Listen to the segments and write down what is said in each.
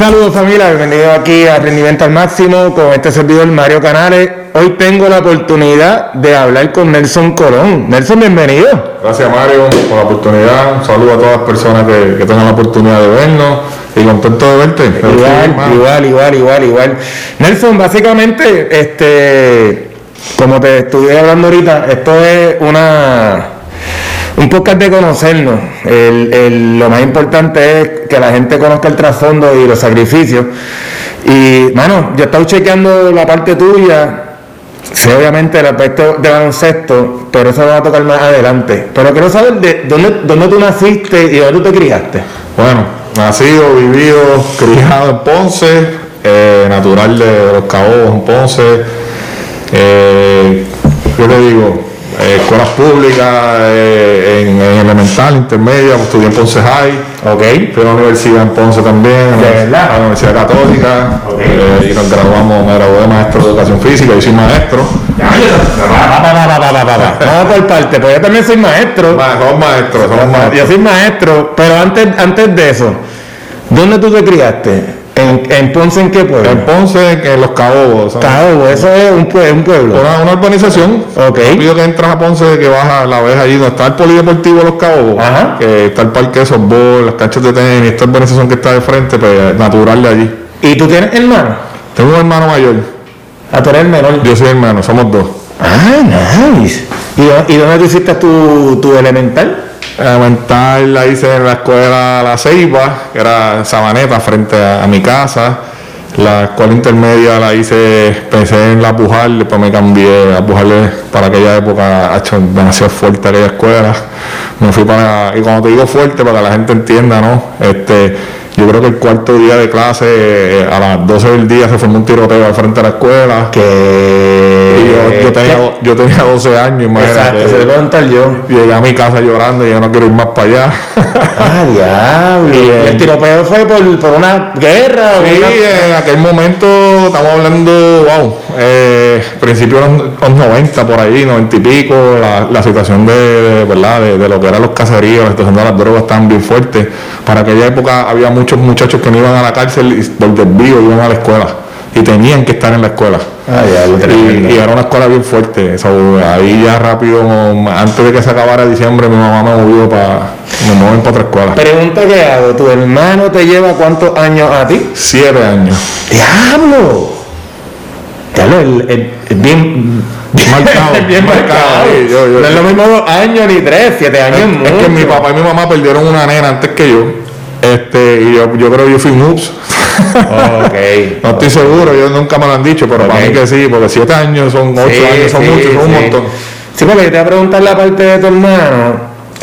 Saludos familia, bienvenidos aquí a Rendimiento al Máximo con este servidor Mario Canales. Hoy tengo la oportunidad de hablar con Nelson Colón. Nelson, bienvenido. Gracias Mario por la oportunidad. Un saludo a todas las personas que, que tengan la oportunidad de vernos y contento de verte. Igual, igual, igual, igual, igual. Nelson, básicamente, este, como te estuve hablando ahorita, esto es una un podcast de conocernos. Lo más importante es que la gente conozca el trasfondo y los sacrificios. Y, mano, yo he estado chequeando la parte tuya. Sé obviamente el aspecto de baloncesto, pero eso lo va a tocar más adelante. Pero quiero saber de dónde, dónde tú naciste y dónde tú te criaste. Bueno, nacido, vivido, criado en Ponce, eh, natural de Los Cabos en Ponce. Eh, ¿Qué te digo? Eh, escuelas públicas, eh, en, en elemental, intermedia, estudié en Ponce High. Ok. Fui a la universidad en Ponce también, ¿De la Universidad Católica, Ok. eh, y nos graduamos, me gradué de maestro de educación física, yo soy maestro. Vamos por parte, pues yo también soy maestro. Ma- Somos maestros, somos Yo maestros. soy maestro, pero antes, antes de eso, ¿dónde tú te criaste? ¿En, en Ponce en qué pueblo? En Ponce, que en Los Cabos. ¿sabes? Cabo, eso es un, pue- un pueblo. Una, una urbanización. Ok. Rápido que entras a Ponce, que vas a la ves allí donde está el polideportivo de Los Cabos, Ajá. que está el parque de softball, las canchas de tenis, esta urbanización que está de frente, pues natural de allí. ¿Y tú tienes hermano? Tengo un hermano mayor, A tú eres el menor. yo soy hermano, somos dos. Ah, nice. ¿Y, y dónde tú hiciste tu, tu elemental? Elemental la hice en la escuela La Ceiba, que era Sabaneta, frente a, mi casa. La escuela intermedia la hice, pensé en la Pujal, después me cambié a Pujal para aquella época, ha hecho demasiado fuerte aquella escuela. Me fui para, y cuando te digo fuerte, para que la gente entienda, ¿no? Este, yo creo que el cuarto día de clase, eh, a las 12 del día, se formó un tiroteo al frente de la escuela. Que... Yo, yo tenía, yo tenía 12 años, imagínate. Exacto, se lo yo. Llegué a mi casa llorando y yo no quiero ir más para allá. Ah, diablo. Y, eh, ¿El tiropeo fue por, por una guerra? o Sí, una- en aquel momento estamos hablando, wow, eh, principios de los, los 90 por ahí, 90 y pico, la, la situación de, de, ¿verdad? De, de lo que eran los caseríos, la situación de las drogas estaban bien fuerte. Para aquella época había muchos muchachos que no iban a la cárcel y por desvío iban a la escuela y tenían que estar en la escuela. Ah. Y, y era una escuela bien fuerte. So, ahí ya rápido, antes de que se acabara diciembre, mi mamá me movió para, me mueven para otra escuela. Pregunta que hago, ¿tu hermano te lleva cuántos años a ti? Siete años. ¡Diablo! Diablo, el, el- el bien... Marcado, bien marcado, sí, yo- yo- no es lo mismo dos años ni tres, siete años Es, es que mi papá y mi mamá perdieron una nena antes que yo. Este, y yo, yo creo que yo fui un ups. No estoy seguro, ellos nunca me lo han dicho, pero para mí que sí, porque siete años son ocho Sí, años, son sí, muchos, son un montón. Sí, porque yo te voy a preguntar la parte de tu hermano,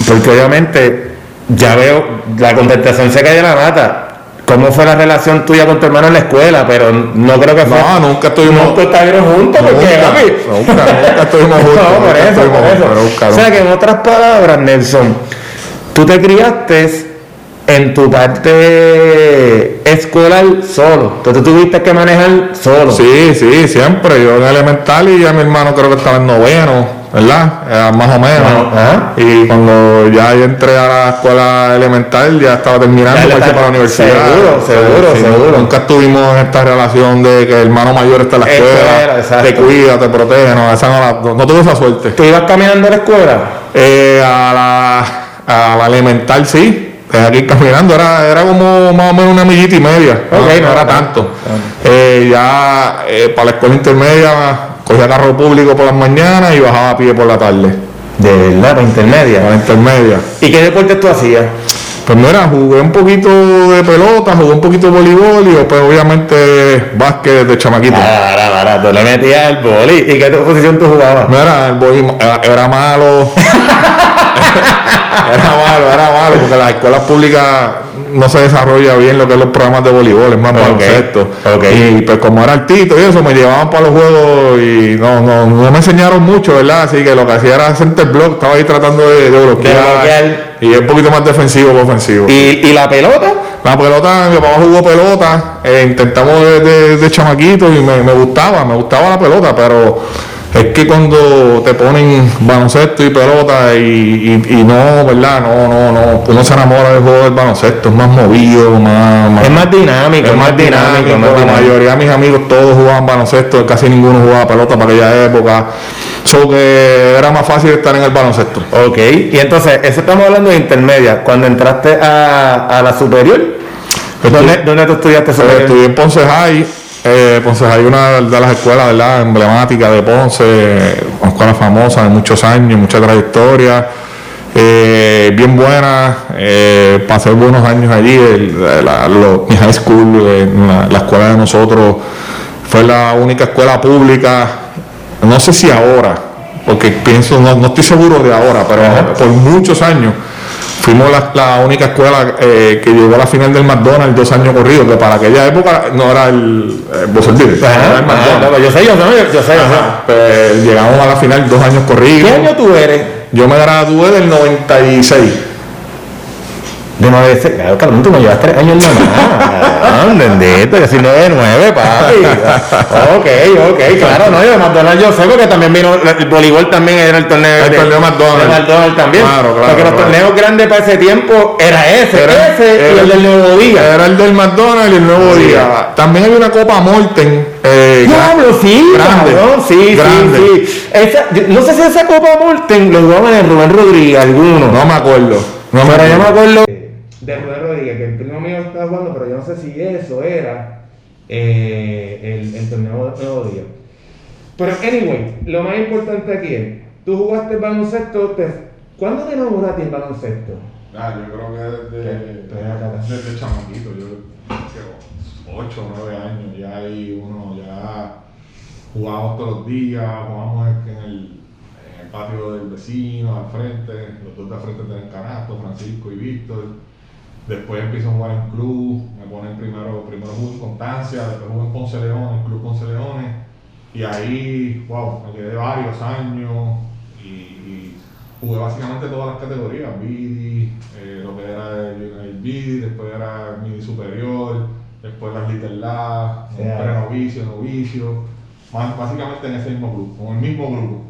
porque obviamente ya veo, la contestación se cae de la mata. ¿Cómo fue la relación tuya con tu hermano en la escuela? Pero no creo que fue... No, nunca estuvimos. Nunca estuvieron juntos porque, Nunca, nunca, nunca estuvimos juntos, No, por eso, por eso. juntos, o sea que en otras palabras, Nelson, tú te criaste en tu parte escolar solo. Entonces tú tuviste que manejar solo. Sí, sí, siempre. Yo en elemental y ya mi hermano creo que estaba en noveno, ¿verdad? Era más o menos. Ajá. Y cuando ya entré a la escuela elemental, ya estaba terminando Ya para para la universidad. seguro, seguro, Sí, seguro. Nunca estuvimos en esta relación de que el hermano mayor está en la Escuela, te cuida, te protege. No, esa no, la- no, no tuve esa suerte. ¿Tú ibas caminando a la escuela? Eh, a, la, a la elemental sí. Eh, Aquí caminando era, era como más o menos una millita y media. Ok, no, era tanto. Eh, ya eh, para la escuela intermedia cogía carro público por las mañanas y bajaba a pie por la tarde. De verdad, para intermedia. Para intermedia. ¿Y qué deportes tú hacías? Pues mira, jugué un poquito de pelota, jugué un poquito de voleibol y después obviamente básquet de chamaquito. Para, para, tú le metías el boli. ¿Y qué posición tú jugabas? Mira, el era, era malo. era malo, era malo, porque las escuelas públicas no se desarrolla bien lo que es los programas de voleibol, es más baloncesto. ok. Y pues como era altito y eso, me llevaban para los juegos y no, no, no me enseñaron mucho, ¿verdad? Así que lo que hacía era center block, estaba ahí tratando de, de bloquear. bloquear. Y es un poquito más defensivo que ofensivo. ¿Y, y la pelota? La pelota, mi papá jugó pelota, eh, intentamos de, de, de chamaquito y me, me gustaba, me gustaba la pelota, pero es que cuando te ponen baloncesto y pelota y, y, no, ¿verdad? No, no, no, uno se enamora del juego del baloncesto, es más movido, más... es más dinámico, es más dinámico. la mayoría de mis amigos todos jugaban baloncesto, casi ninguno jugaba pelota para aquella época. So que era más fácil estar en el baloncesto. Ok, y entonces, eso estamos hablando de intermedia. Cuando entraste a, la superior, ¿dónde, ¿dónde tú estudiaste superior? Estudié en Ponce High eh, Ponce hay una de las escuelas ¿verdad? emblemáticas de Ponce, una escuela famosa de muchos años, mucha trayectoria, eh, bien buena, eh, pasé buenos años allí, mi high school, la, escuela de nosotros fue la única escuela pública, no sé si ahora, porque pienso, no, no estoy seguro de ahora, pero por muchos años fuimos la, única escuela eh, que llegó a la final del McDonald's dos años corridos, que para aquella época no era el eh, yo yo sé, yo sé, yo sé. Pues, llegamos a la final dos años corridos. ¿Qué año tú eres? Yo me gradué del 96. De 9 claro, cabrón, tú me llevas tres años nomás. Bendito, yo soy 9 9, papi. ok, ok, claro, no, yo de McDonald's yo sé porque también vino, el voleibol también era el torneo. El torneo McDonald's. El McDonald's también. Claro, claro. Porque los torneos grandes para ese tiempo era ese, era, ese y el del Nuevo Día. Era el del McDonald's y el Nuevo Día. También había una Copa Morten. Eh, Diablo, sí, grande, cabrón, sí, grande. sí, sí. Esa, no sé si esa Copa Morten lo jugaban en Rubén Rodríguez, alguno. No me acuerdo. No me, pero yo me acuerdo de Rubén Rodríguez, que el primo mío estaba jugando, pero yo no sé si eso era eh, el, el, torneo nuevo día. Pero, anyway, lo más importante aquí es, tú jugaste baloncesto, te, ¿cuándo te enamoraste en baloncesto? Ah, yo creo que desde, desde, desde chamaquito, yo 8 o 9 años, ya ahí uno ya jugábamos todos los días, jugábamos en el, en el patio del vecino, al frente, los dos de al frente tienen canasto, Francisco y Víctor Después empiezo a jugar en club, me ponen primero, primero jugué en Constancia, después jugué en Ponce León, en Club Ponce Leones. Y ahí, wow, me quedé varios años y, jugué básicamente todas las categorías, BIDI, eh, lo que era el, el BIDI, después era el MIDI superior, después las Little Labs, pre-novicio, novicio, básicamente en ese mismo grupo, con el mismo grupo.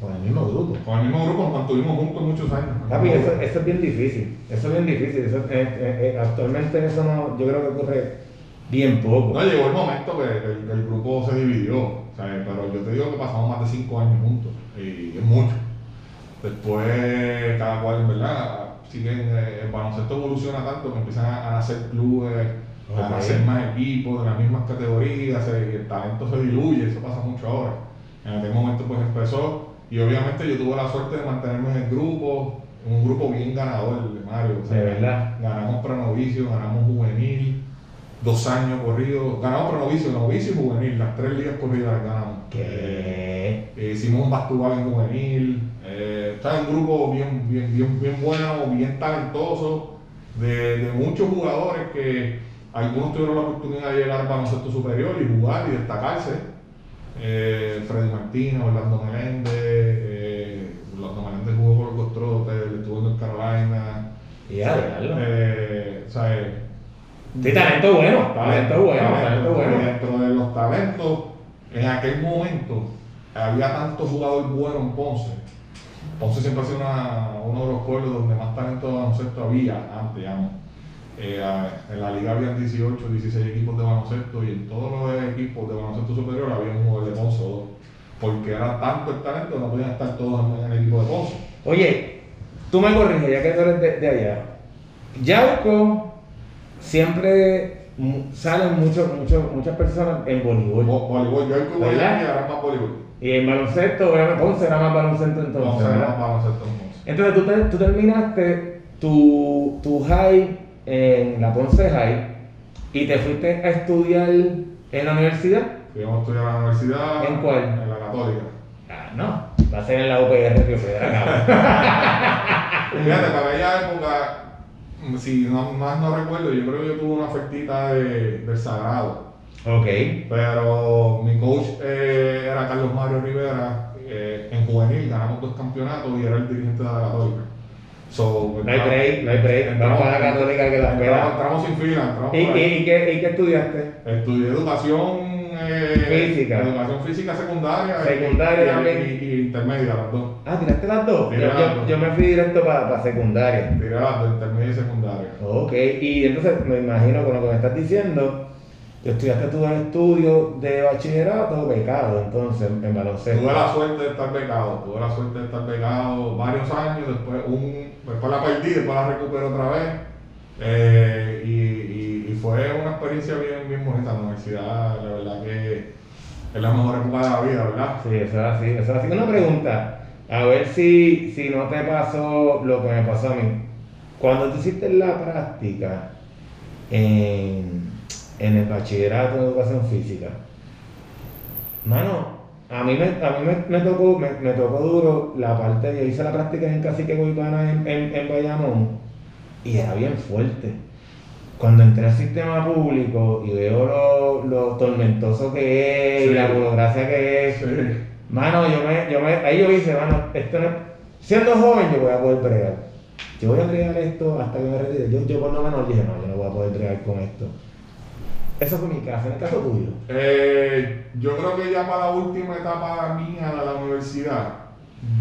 Con el mismo grupo. Con el mismo grupo nos mantuvimos juntos muchos años. Papi, eso, eso, es bien difícil. Eso es bien difícil. Eso, eh, eh, eh, actualmente eso no, yo creo que ocurre bien poco. No, llegó el momento que el, grupo se dividió. Pero yo te digo que pasamos más de cinco años juntos. Y es mucho. Después, cada cual, en verdad, siguen, el baloncesto evoluciona tanto que empiezan a, hacer clubes, a hacer más equipos de las mismas categorías, el talento se diluye, eso pasa mucho ahora. En aquel momento pues empezó y obviamente yo tuve la suerte de mantenerme en el grupo, en un grupo bien ganador, Mario. de verdad. Ganamos prenovicio, ganamos juvenil, dos años corridos, ganamos prenovicio, novicio y juvenil, las tres ligas corridas ganamos. ¿Qué? Eh, hicimos un bastubal en juvenil, eh, está un grupo bien, bien, bien, bien bueno, bien talentoso, de, de muchos jugadores que algunos tuvieron la oportunidad de llegar al baloncesto superior y jugar y destacarse eh, Freddy Martínez, Orlando Meléndez, eh, Orlando Meléndez jugó por los Trotes, estuvo en North Carolina. Y ya, eh, o sea, eh, Sí, talento bueno, talento bueno, talento, bueno. Dentro de los talentos, en aquel momento había tantos jugadores buenos en Ponce. Ponce siempre ha sido uno de los pueblos donde más talento de baloncesto había antes, digamos. Eh, en la liga habían 18, 16 equipos de baloncesto y en todos los equipos de baloncesto superior había un jugador de Ponce o dos. Porque era tanto el talento no podían estar todos en el equipo de Ponce. Oye, tú me corriges, ya que tú eres de, allá. Yauco siempre salen muchas personas en voleibol. voleibol, Yauco y era más voleibol. Y en baloncesto, Ponce era más baloncesto entonces. Ponce era más baloncesto entonces. Entonces tú, tú terminaste tu, tu high en la Ponce High y te fuiste a estudiar en la universidad. Fuimos a estudiar en la universidad. ¿En cuál? En la Católica. Ah, no, va a ser en la UPR Río Federal. Fíjate, para aquella época, si no, más no recuerdo, yo creo que yo tuve una ofertita de, del Sagrado. Ok. Pero mi coach eh, era Carlos Mario Rivera, eh, en juvenil ganamos dos campeonatos y era el dirigente de la Católica. So, no hay break, no hay break. Vamos a la católica que la espera. Entramos, sin fila. ¿Y, y, qué, ¿Y, qué, estudiaste? Estudié educación eh, Física. Educación física secundaria. y- Secundaria y, también. Y, y intermedia, las dos. Ah, ¿tiraste las dos? Yo, las dos. yo me fui directo para secundaria. Tiré las dos, intermedia y secundaria. Ok, y entonces me imagino con lo que me estás diciendo, estudiaste tus estudios de bachillerato becado, entonces, en baloncesto. Tuve la suerte de estar becado, tuve la suerte de estar becado varios años, después, un, después la perdí, después la recuperé otra vez. eh, y, y- y fue una experiencia bien, bien bonita. La universidad, la verdad que es la mejor época de la vida, ¿verdad? Sí, eso es así, eso es así. Una pregunta, a ver si, si no te pasó lo que me pasó a mí. Cuando tú hiciste la práctica en, en el bachillerato de educación física, mano, a mí me, a mí me, me tocó, me, me tocó duro la parte, yo hice la práctica en Cacique Guaypana en, en, en Bayamón y era bien fuerte. Cuando entré al sistema público y veo lo, lo tormentoso que es y la burocracia que es, Sí. Mano, yo me, yo me, ahí yo hice, mano, esto no siendo joven yo voy a poder bregar. Yo voy a bregar esto hasta que me retire. Yo, yo por lo menos dije, no, yo no voy a poder bregar con esto. Eso fue mi caso, en el caso tuyo. Eh, yo creo que ya para la última etapa mía de la universidad,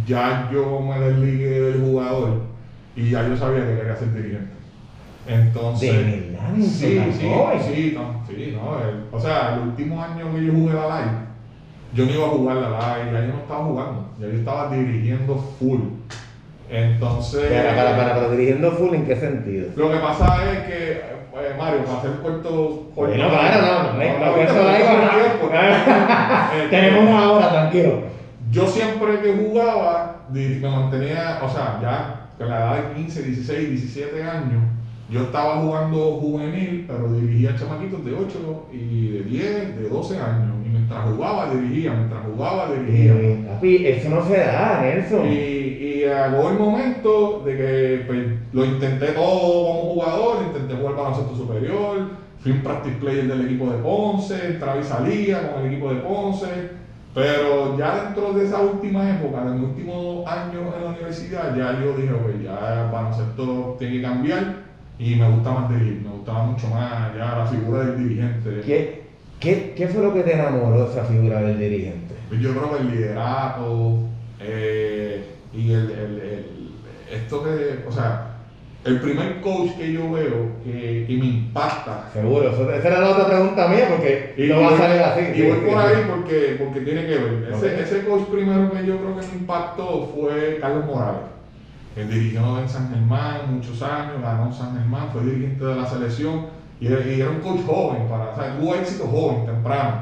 ya yo me desligué del jugador y ya yo sabía que quería ser dirigente. Entonces, De verdad, sí, sí, sí, no, sí, no, el- o sea, el último año que yo jugué la live, yo no iba a jugar la live, ya yo no estaba jugando, ya yo estaba dirigiendo full. Entonces, Para, para, para, para, dirigiendo full, ¿en qué sentido? lo que pasa es que, eh, Mario, para hacer corto, corto no, no, no, no, no Tenemos una hora, tranquilo. Yo siempre que jugaba, me mantenía, o sea, ya a la edad de 15, 16, 17 años, yo estaba jugando juvenil, pero dirigía chamaquitos de 8 y de 10, de 12 años. Y mientras jugaba, dirigía, mientras jugaba, dirigía. Eh, papi, eso no se da, Nelson. Y llegó el momento de que pues, lo intenté todo como jugador, intenté jugar baloncesto superior, fui un practice player del equipo de Ponce, entraba y salía con el equipo de Ponce, pero ya dentro de esa última época, de mis últimos años en la universidad, ya yo dije, ok, ya el baloncesto tiene que cambiar y me gusta más dirigir, me gustaba mucho más ya la figura del dirigente. ¿Qué, qué, ¿Qué fue lo que te enamoró de esa figura del dirigente? Pues Yo creo que el liderato eh, y el, el- el- esto que, o sea, el primer coach que yo veo que, que me impacta. Seguro, esa era la otra pregunta mía porque no va a salir así. Y sí, voy sí, por sí. ahí porque, porque tiene que ver. Ese, ese coach primero que yo creo que me impactó fue Carlos Morales. Él dirigió en San Germán muchos años, ganó San Germán, fue dirigente de la selección y, era- y era un coach joven, para, o sea, tuvo éxito joven, temprano.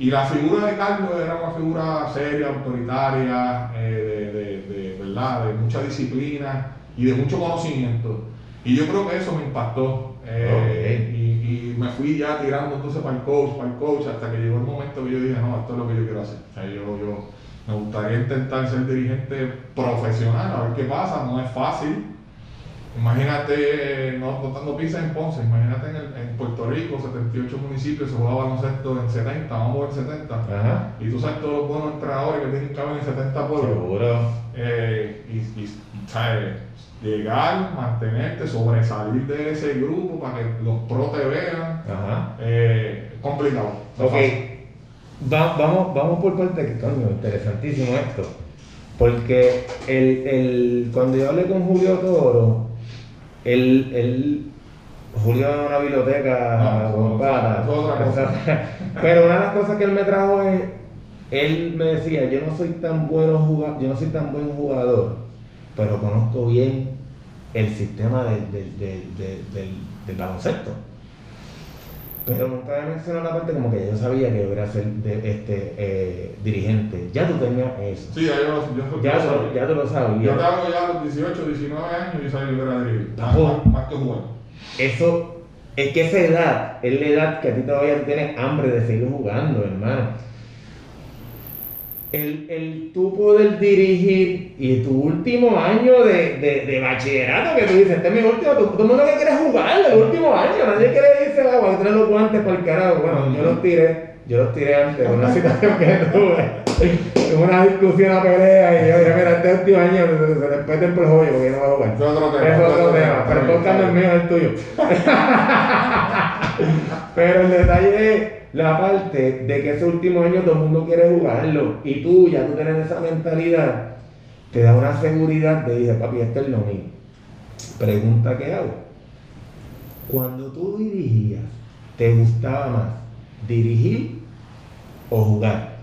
Y la figura de Carlos era una figura seria, autoritaria, eh, de, de- de- ¿verdad? de mucha disciplina y de mucho conocimiento. Y yo creo que eso me impactó. eh, y me fui ya tirando entonces para el coach, para el coach, hasta que llegó el momento que yo dije, no, esto es lo que yo quiero hacer. O sea, yo, yo me gustaría intentar ser dirigente profesional, a ver qué pasa, no es fácil. Imagínate, no botando pizza en Ponce, imagínate en, el- en Puerto Rico, 78 municipios, se jugaba baloncesto en 70, vamos a ver 70. Ajá. Y tú sabes todos los buenos entrenadores que tienen que haber en 70 pueblos. Seguro. Eh, y, y, ¿sabes? llegar, mantenerte, sobresalir de ese grupo para que los pros te vean, Ajá. eh, complicado. no Ok. Va- vamos, vamos por parte, coño, interesantísimo esto. Porque el, el, cuando yo hablé con Julio Toro, él, él Julio en una biblioteca No. Pero una de las cosas que él me trajo es, él me decía, yo no soy tan bueno jugador, yo no soy tan buen jugador, pero conozco bien el sistema del, del, del- del baloncesto. Pero nunca me mencionó la parte como que yo sabía que yo era ser de, este, eh, dirigente. Ya tú tenías eso. Sí, ya yo, yo, Ya, yo sabía. ya tú lo Yo sabías. te hago ya a los 18, 19 años y sabía que era dirigir. Más, más, más que jugar. Eso, es que esa edad es la edad que a ti todavía tienes hambre de seguir jugando, hermano. El, el tú poder dirigir y tu último año de, de, de bachillerato que tú dices, este es mi último, tú- todo el mundo que quiere jugar el último año, nadie quiere irse a tirar los guantes para el carajo. Bueno, yo los tiré, yo los tiré antes de una situación que tuve. Tuve una discusión, una pelea y yo dije, mira, este último año se, se respeten por joyo porque yo no voy a jugar. Es otro tema. Es otro tema, pero el Está podcast no es bien. mío, es el tuyo. Pero el detalle es la parte de que ese último año todo el mundo quiere jugarlo. Y tú, ya tú tienes esa mentalidad, te da una seguridad de decir, papi, este es lo mío. Pregunta que hago. Cuando tú dirigías, ¿te gustaba más dirigir o jugar?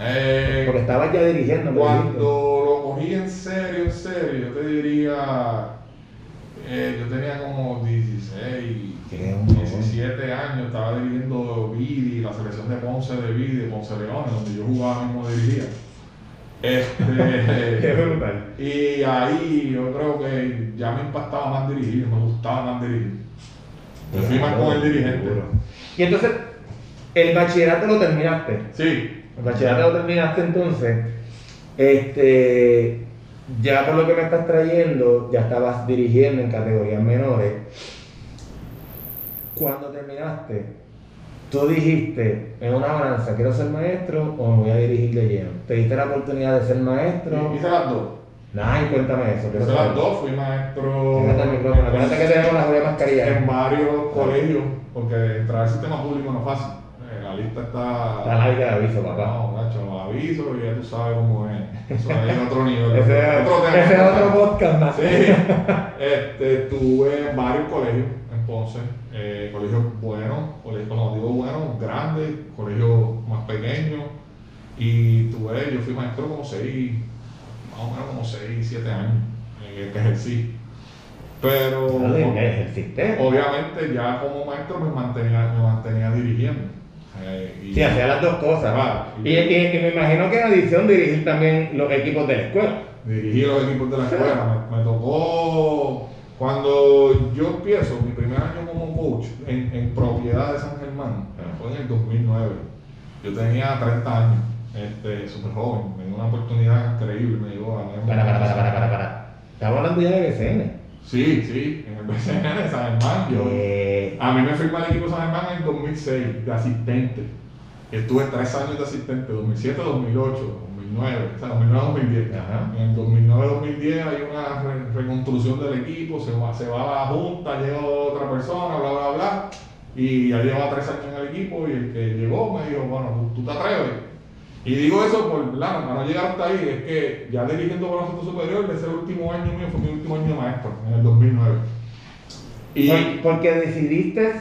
Eh, Porque estabas ya dirigiendo. Cuando lo cogí en serio, en serio, yo te diría, eh, yo tenía como 16, Tienes un montón. 17 años, estaba dirigiendo Vidi, la selección de Ponce de Vidi, Ponce León, donde yo jugaba mismo dirigía. Este, y ahí yo creo que ya me impactaba más dirigir, me gustaba más dirigir. Me fui más con el dirigente. Y entonces, el bachillerato lo terminaste. Sí, El bachillerato lo terminaste entonces. Este, ya por lo que me estás trayendo, ya estabas dirigiendo en categorías menores. Cuando terminaste, tú dijiste en una balanza, quiero ser maestro o me voy a dirigir de lleno. ¿Te diste la oportunidad de ser maestro? hice las dos. Ay, cuéntame eso. Hice las dos, fui maestro. Acuérdate que tenemos las de mascarilla. en varios colegios, porque entrar al sistema público no es fácil. Eh, La lista está. Está larga de aviso, papá. No, macho, los avisos y ya tú sabes cómo es. Eso es otro nivel. Ese es otro tema. ese es otro podcast más. Sí. Este, estuve en varios colegios en Ponce, eh, colegios buenos, colegios, como digo, buenos, grandes, colegios más pequeños. Y tuve, yo fui maestro como seis, más o menos como seis, siete años en el que ejercí. Pero. Ejerciste. Obviamente ya como maestro me mantenía, me mantenía dirigiendo. Eh, y- Sí, hacía las dos cosas. Claro. Y, y- y me imagino que en adición dirigir también los equipos de la escuela. Dirigí los equipos de la escuela. Me, me tocó cuando yo empiezo mi primer año como coach en, en propiedad de San Germán, Ah. fue en el 2009. Yo tenía 30 años, este, súper joven, me dio una oportunidad increíble, me dijo a Para, para, para, para, para, para. Estamos hablando ya de BCN. Sí, sí, en el BCN de San Germán. Yo, Eh, A mí me firmó el equipo San Germán en el 2006 de asistente. Estuve tres años de asistente, 2007, 2008, 2009, o sea, 2009, 2010. Ajá. En el 2009, 2010 hay una re- reconstrucción del equipo, se va, se va a la junta, llega otra persona, bla, bla, bla. Y ya llevaba tres años en el equipo y el que llegó me dijo, bueno, ¿tú, tú te atreves? Y digo eso por, ¿verdad? para no llegar hasta ahí, es que ya dirigiendo por nosotros superior, ese último año mío fue mi último año de maestro, en el 2009. Y por- porque decidiste.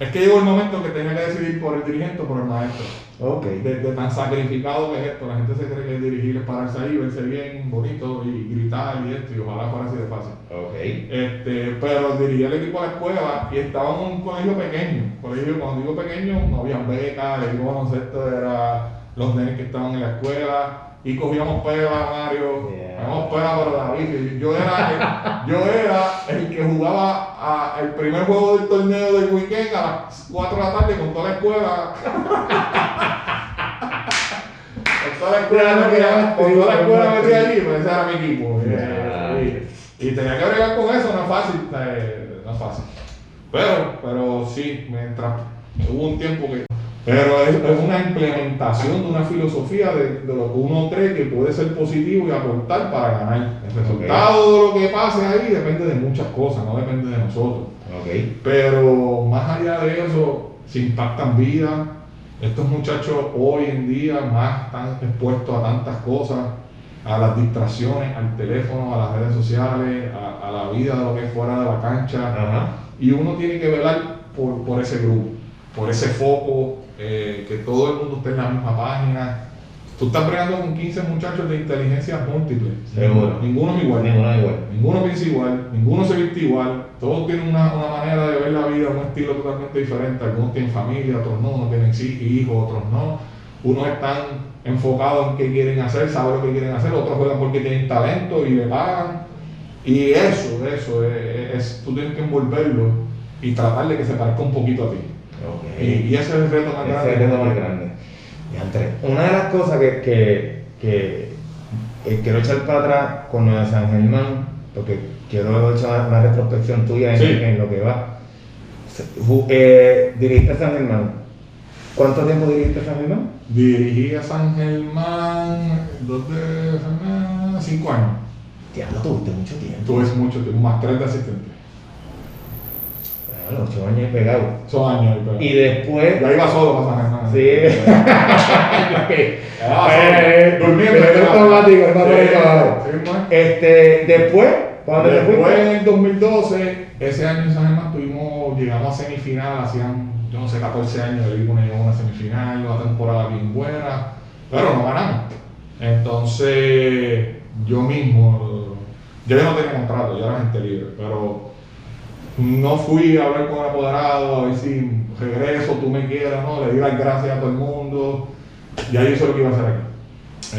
es que llegó el momento que tenía que decidir por el dirigente o por el maestro. Ok. De, de tan sacrificado que es esto, la gente se cree que dirigir es pararse ahí, verse bien, bonito y gritar y esto, y ojalá fuera así de fácil. Ok. Este, pero dirigí el equipo de la escuela y estaba en un colegio pequeño. Colegio, cuando digo pequeño, no había becas, el baloncesto era los nenes que estaban en la escuela y cogíamos pega, Mario. Yeah. Cogíamos pega, pero David, yo era, el, yo era el que jugaba a- el primer juego del torneo del weekend a las 4 de la tarde con toda la escuela. con toda la escuela metida, con toda la escuela metida allí, pues ese era mi equipo. Yeah. Y, y tenía que bregar con eso, no es fácil, eh, no es fácil. Pero, pero sí, mientras hubo un tiempo que. Pero es, es una implementación de una filosofía de, de lo que uno cree que puede ser positivo y aportar para ganar. El resultado de lo que pase ahí depende de muchas cosas, no depende de nosotros. Ok. Pero más allá de eso, se impactan vidas. Estos muchachos hoy en día más están expuestos a tantas cosas, a las distracciones, al teléfono, a las redes sociales, a, a la vida de lo que es fuera de la cancha. Ajá. Y uno tiene que velar por, por ese grupo, por ese foco, eh, que todo el mundo esté en la misma página. Tú estás bregando con 15 muchachos de inteligencia múltiple. Seguro. Ninguno es igual. Ninguno es igual. Ninguno piensa igual, ninguno se viste igual, todos tienen una, una manera de ver la vida, un estilo totalmente diferente. Algunos tienen familia, otros no, unos tienen hijos, otros no. Unos están enfocados en qué quieren hacer, saben lo que quieren hacer, otros juegan porque tienen talento y le pagan. Y eso, eso, es, es- tú tienes que envolverlo y tratar de que se parezca un poquito a ti. Y, y ese es el reto más Ese grande. es el reto más grande. Diantre. Una de las cosas que, que, que eh, quiero echar para atrás con lo de San Germán, porque quiero echar una retrospección tuya en, Sí. en lo que va. Eh, dirigiste San Germán. ¿Cuánto tiempo dirigiste San Germán? Dirigí a San Germán, dos de San Germán, cinco años. Ya lo tuviste mucho tiempo. Tuve mucho tiempo, más tres de asistente. Bueno, ocho años y pegado. Son años y pegado. Y después. Ya iba solo para San Germán. Sí. Eh, sí. Durmiendo. Este, después, cuando Después fuiste. en el 2012, ese año en San Germán tuvimos, llegamos a semifinal, hacían, yo no sé, 14 años el equipo llegó a una semifinal, una temporada bien buena, pero no ganamos. Entonces, yo mismo, yo ya no tenía contrato, yo era gente libre, pero no fui a hablar con el apoderado, a ver si regreso, tú me quieras, no, le di las gracias a todo el mundo, ya yo hice lo que iba a hacer aquí.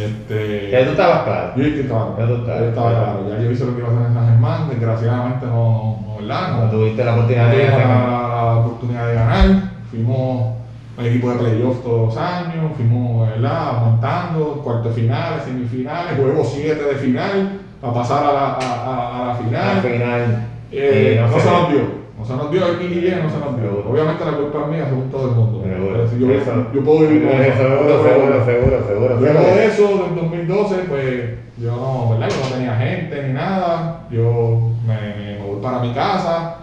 Este, Ya tú estabas claro. yo estaba, Ya tú estabas, yo estaba claro, ya yo hice lo que iba a hacer en San Germán, desgraciadamente no, no, ¿verdad? No No, tuviste la oportunidad de ganar. la, la oportunidad de ganar, fuimos un equipo de playoff todos los años, fuimos ¿verdad? aumentando, cuartos finales, semifinales, juego 7 de final, para pasar a la, a, a- a la final. Al final. Eh, eh, no, se nos dio, no se nos dio el y no se nos dio. Obviamente la culpa es mía, según todo el mundo. Seguro. Si yo, Eso. yo puedo vivir con eso. Seguro, seguro, seguro, seguro. Luego seguro. de eso, del 2012, pues yo no, ¿verdad? Yo no tenía gente ni nada. Yo me, me voy para mi casa.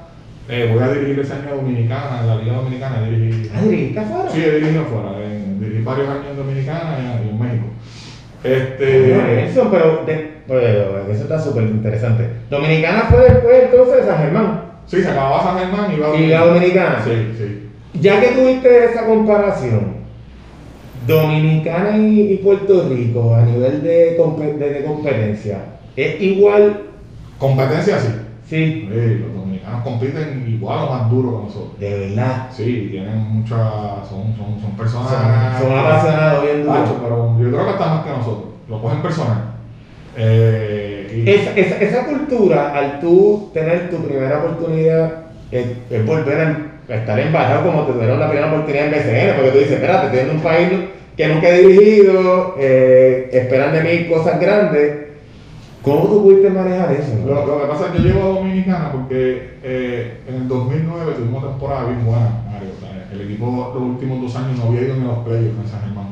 Eh, voy a dirigir ese año Dominicana, en la Liga Dominicana. Dirigí, Ah, ¿dirigiste afuera? sí, he dirigido afuera. en- dirigí varios años en Dominicana y en México. Este, Eso, pero de- eso está súper interesante. Dominicana fue después entonces de San Germán. sí, se acababa San Germán y iba a Y la Dominicana. Sí, sí. Ya que tuviste esa comparación, Dominicana y, y Puerto Rico a nivel de, compe- de- de competencia, ¿es igual? Competencia sí. Sí, Sí, los dominicanos compiten igual o más duro que nosotros. de verdad. Sí, tienen muchas. Son, son, son personas. Son, son apasionados bien duro. Pero yo creo que está más que nosotros. Lo cogen personal. Eh, y- Esa, esa, esa cultura, al tú tener tu primera oportunidad, es, es volver a, a estar embajado como te tuvieron la primera oportunidad en BCN, porque tú dices, espérate, estoy en un país que nunca he dirigido, eh, esperan de mí cosas grandes. ¿Cómo tú pudiste manejar eso? no? Lo, lo que pasa es que yo llego a Dominicana porque eh, en el 2009 tuvimos temporada bien buena, Mario. O sea, el equipo los últimos dos años no había ido ni a los playoffs en San Germán.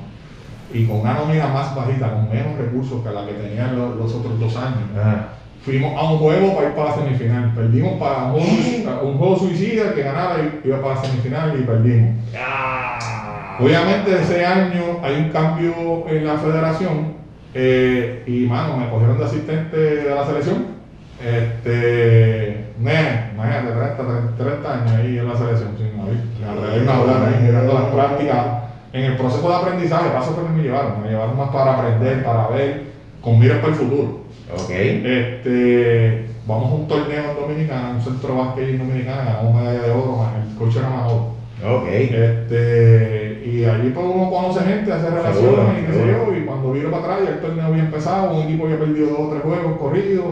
Y con una nómina más bajita, con menos recursos que la que tenían los, los otros dos años. Ajá. Fuimos a un juego para ir para la semifinal. Perdimos para un, un juego suicida que ganara y iba para la semifinal y perdimos. Ah. Obviamente ese año hay un cambio en la federación eh, y mano, me cogieron de asistente de la selección. Este, nene, imagínate, 30, 30, 30 años ahí en la selección, sin David. Me atreví a hablar ahí, mirando las prácticas. En el proceso de aprendizaje, paso que me llevaron, me llevaron más para aprender, para ver, con miras para el futuro. Ok. Este, vamos a un torneo en Dominicana, un centro de básquet en Dominicana, ganamos medalla de oro, el coche era más oro. Ok. Este, y allí pues uno conoce gente, hace relaciones y qué sé yo, y cuando vino para atrás ya el torneo había empezado, un equipo había perdido dos o tres juegos corridos,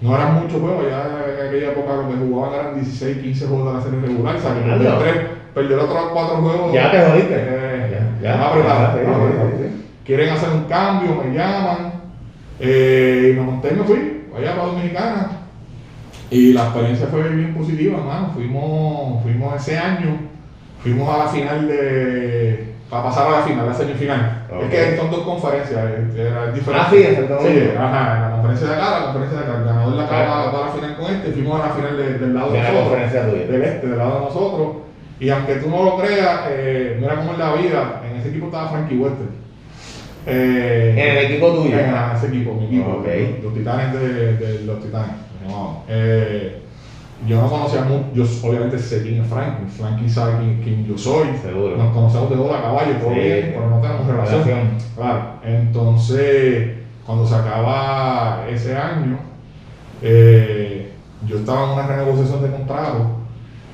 no eran muchos juegos, ya en aquella época que jugaban eran 16, 15 juegos de la serie regular, o sea que Anda. tres, perder otros cuatro juegos. Ya te jodiste. eh, Ya, ya. apretado. Quieren hacer un cambio, me llaman, eh, y me monté y me fui, allá para Dominicana. Y la experiencia fue bien positiva, hermano. Fuimos, fuimos ese año, fuimos a la final de. para pasar a la final, la semifinal. Es que son dos conferencias, eh, era diferente. Ah, sí, todo Sí, ajá, la conferencia de acá, la conferencia de acá. El ganador de acá va, va a la final con este, y fuimos a la final de- del lado de, De la nosotros. conferencia tuya. Del este, del lado de nosotros. Y aunque tú no lo creas, eh, mira cómo es la vida, en ese equipo estaba Frankie Wester. Eh, En el equipo tuyo. en ese equipo, mi equipo. Los, los titanes de, de los titanes. No, eh, yo no conocía mucho, yo obviamente sé quién es Franklin. Franklin sabe quién, quién yo soy. Seguro. Nos conocemos de bola a caballo, todo Sí. bien, pero no tenemos relación. Relación. Claro. Entonces, cuando se acaba ese año, eh, yo estaba en una renegociación de contrato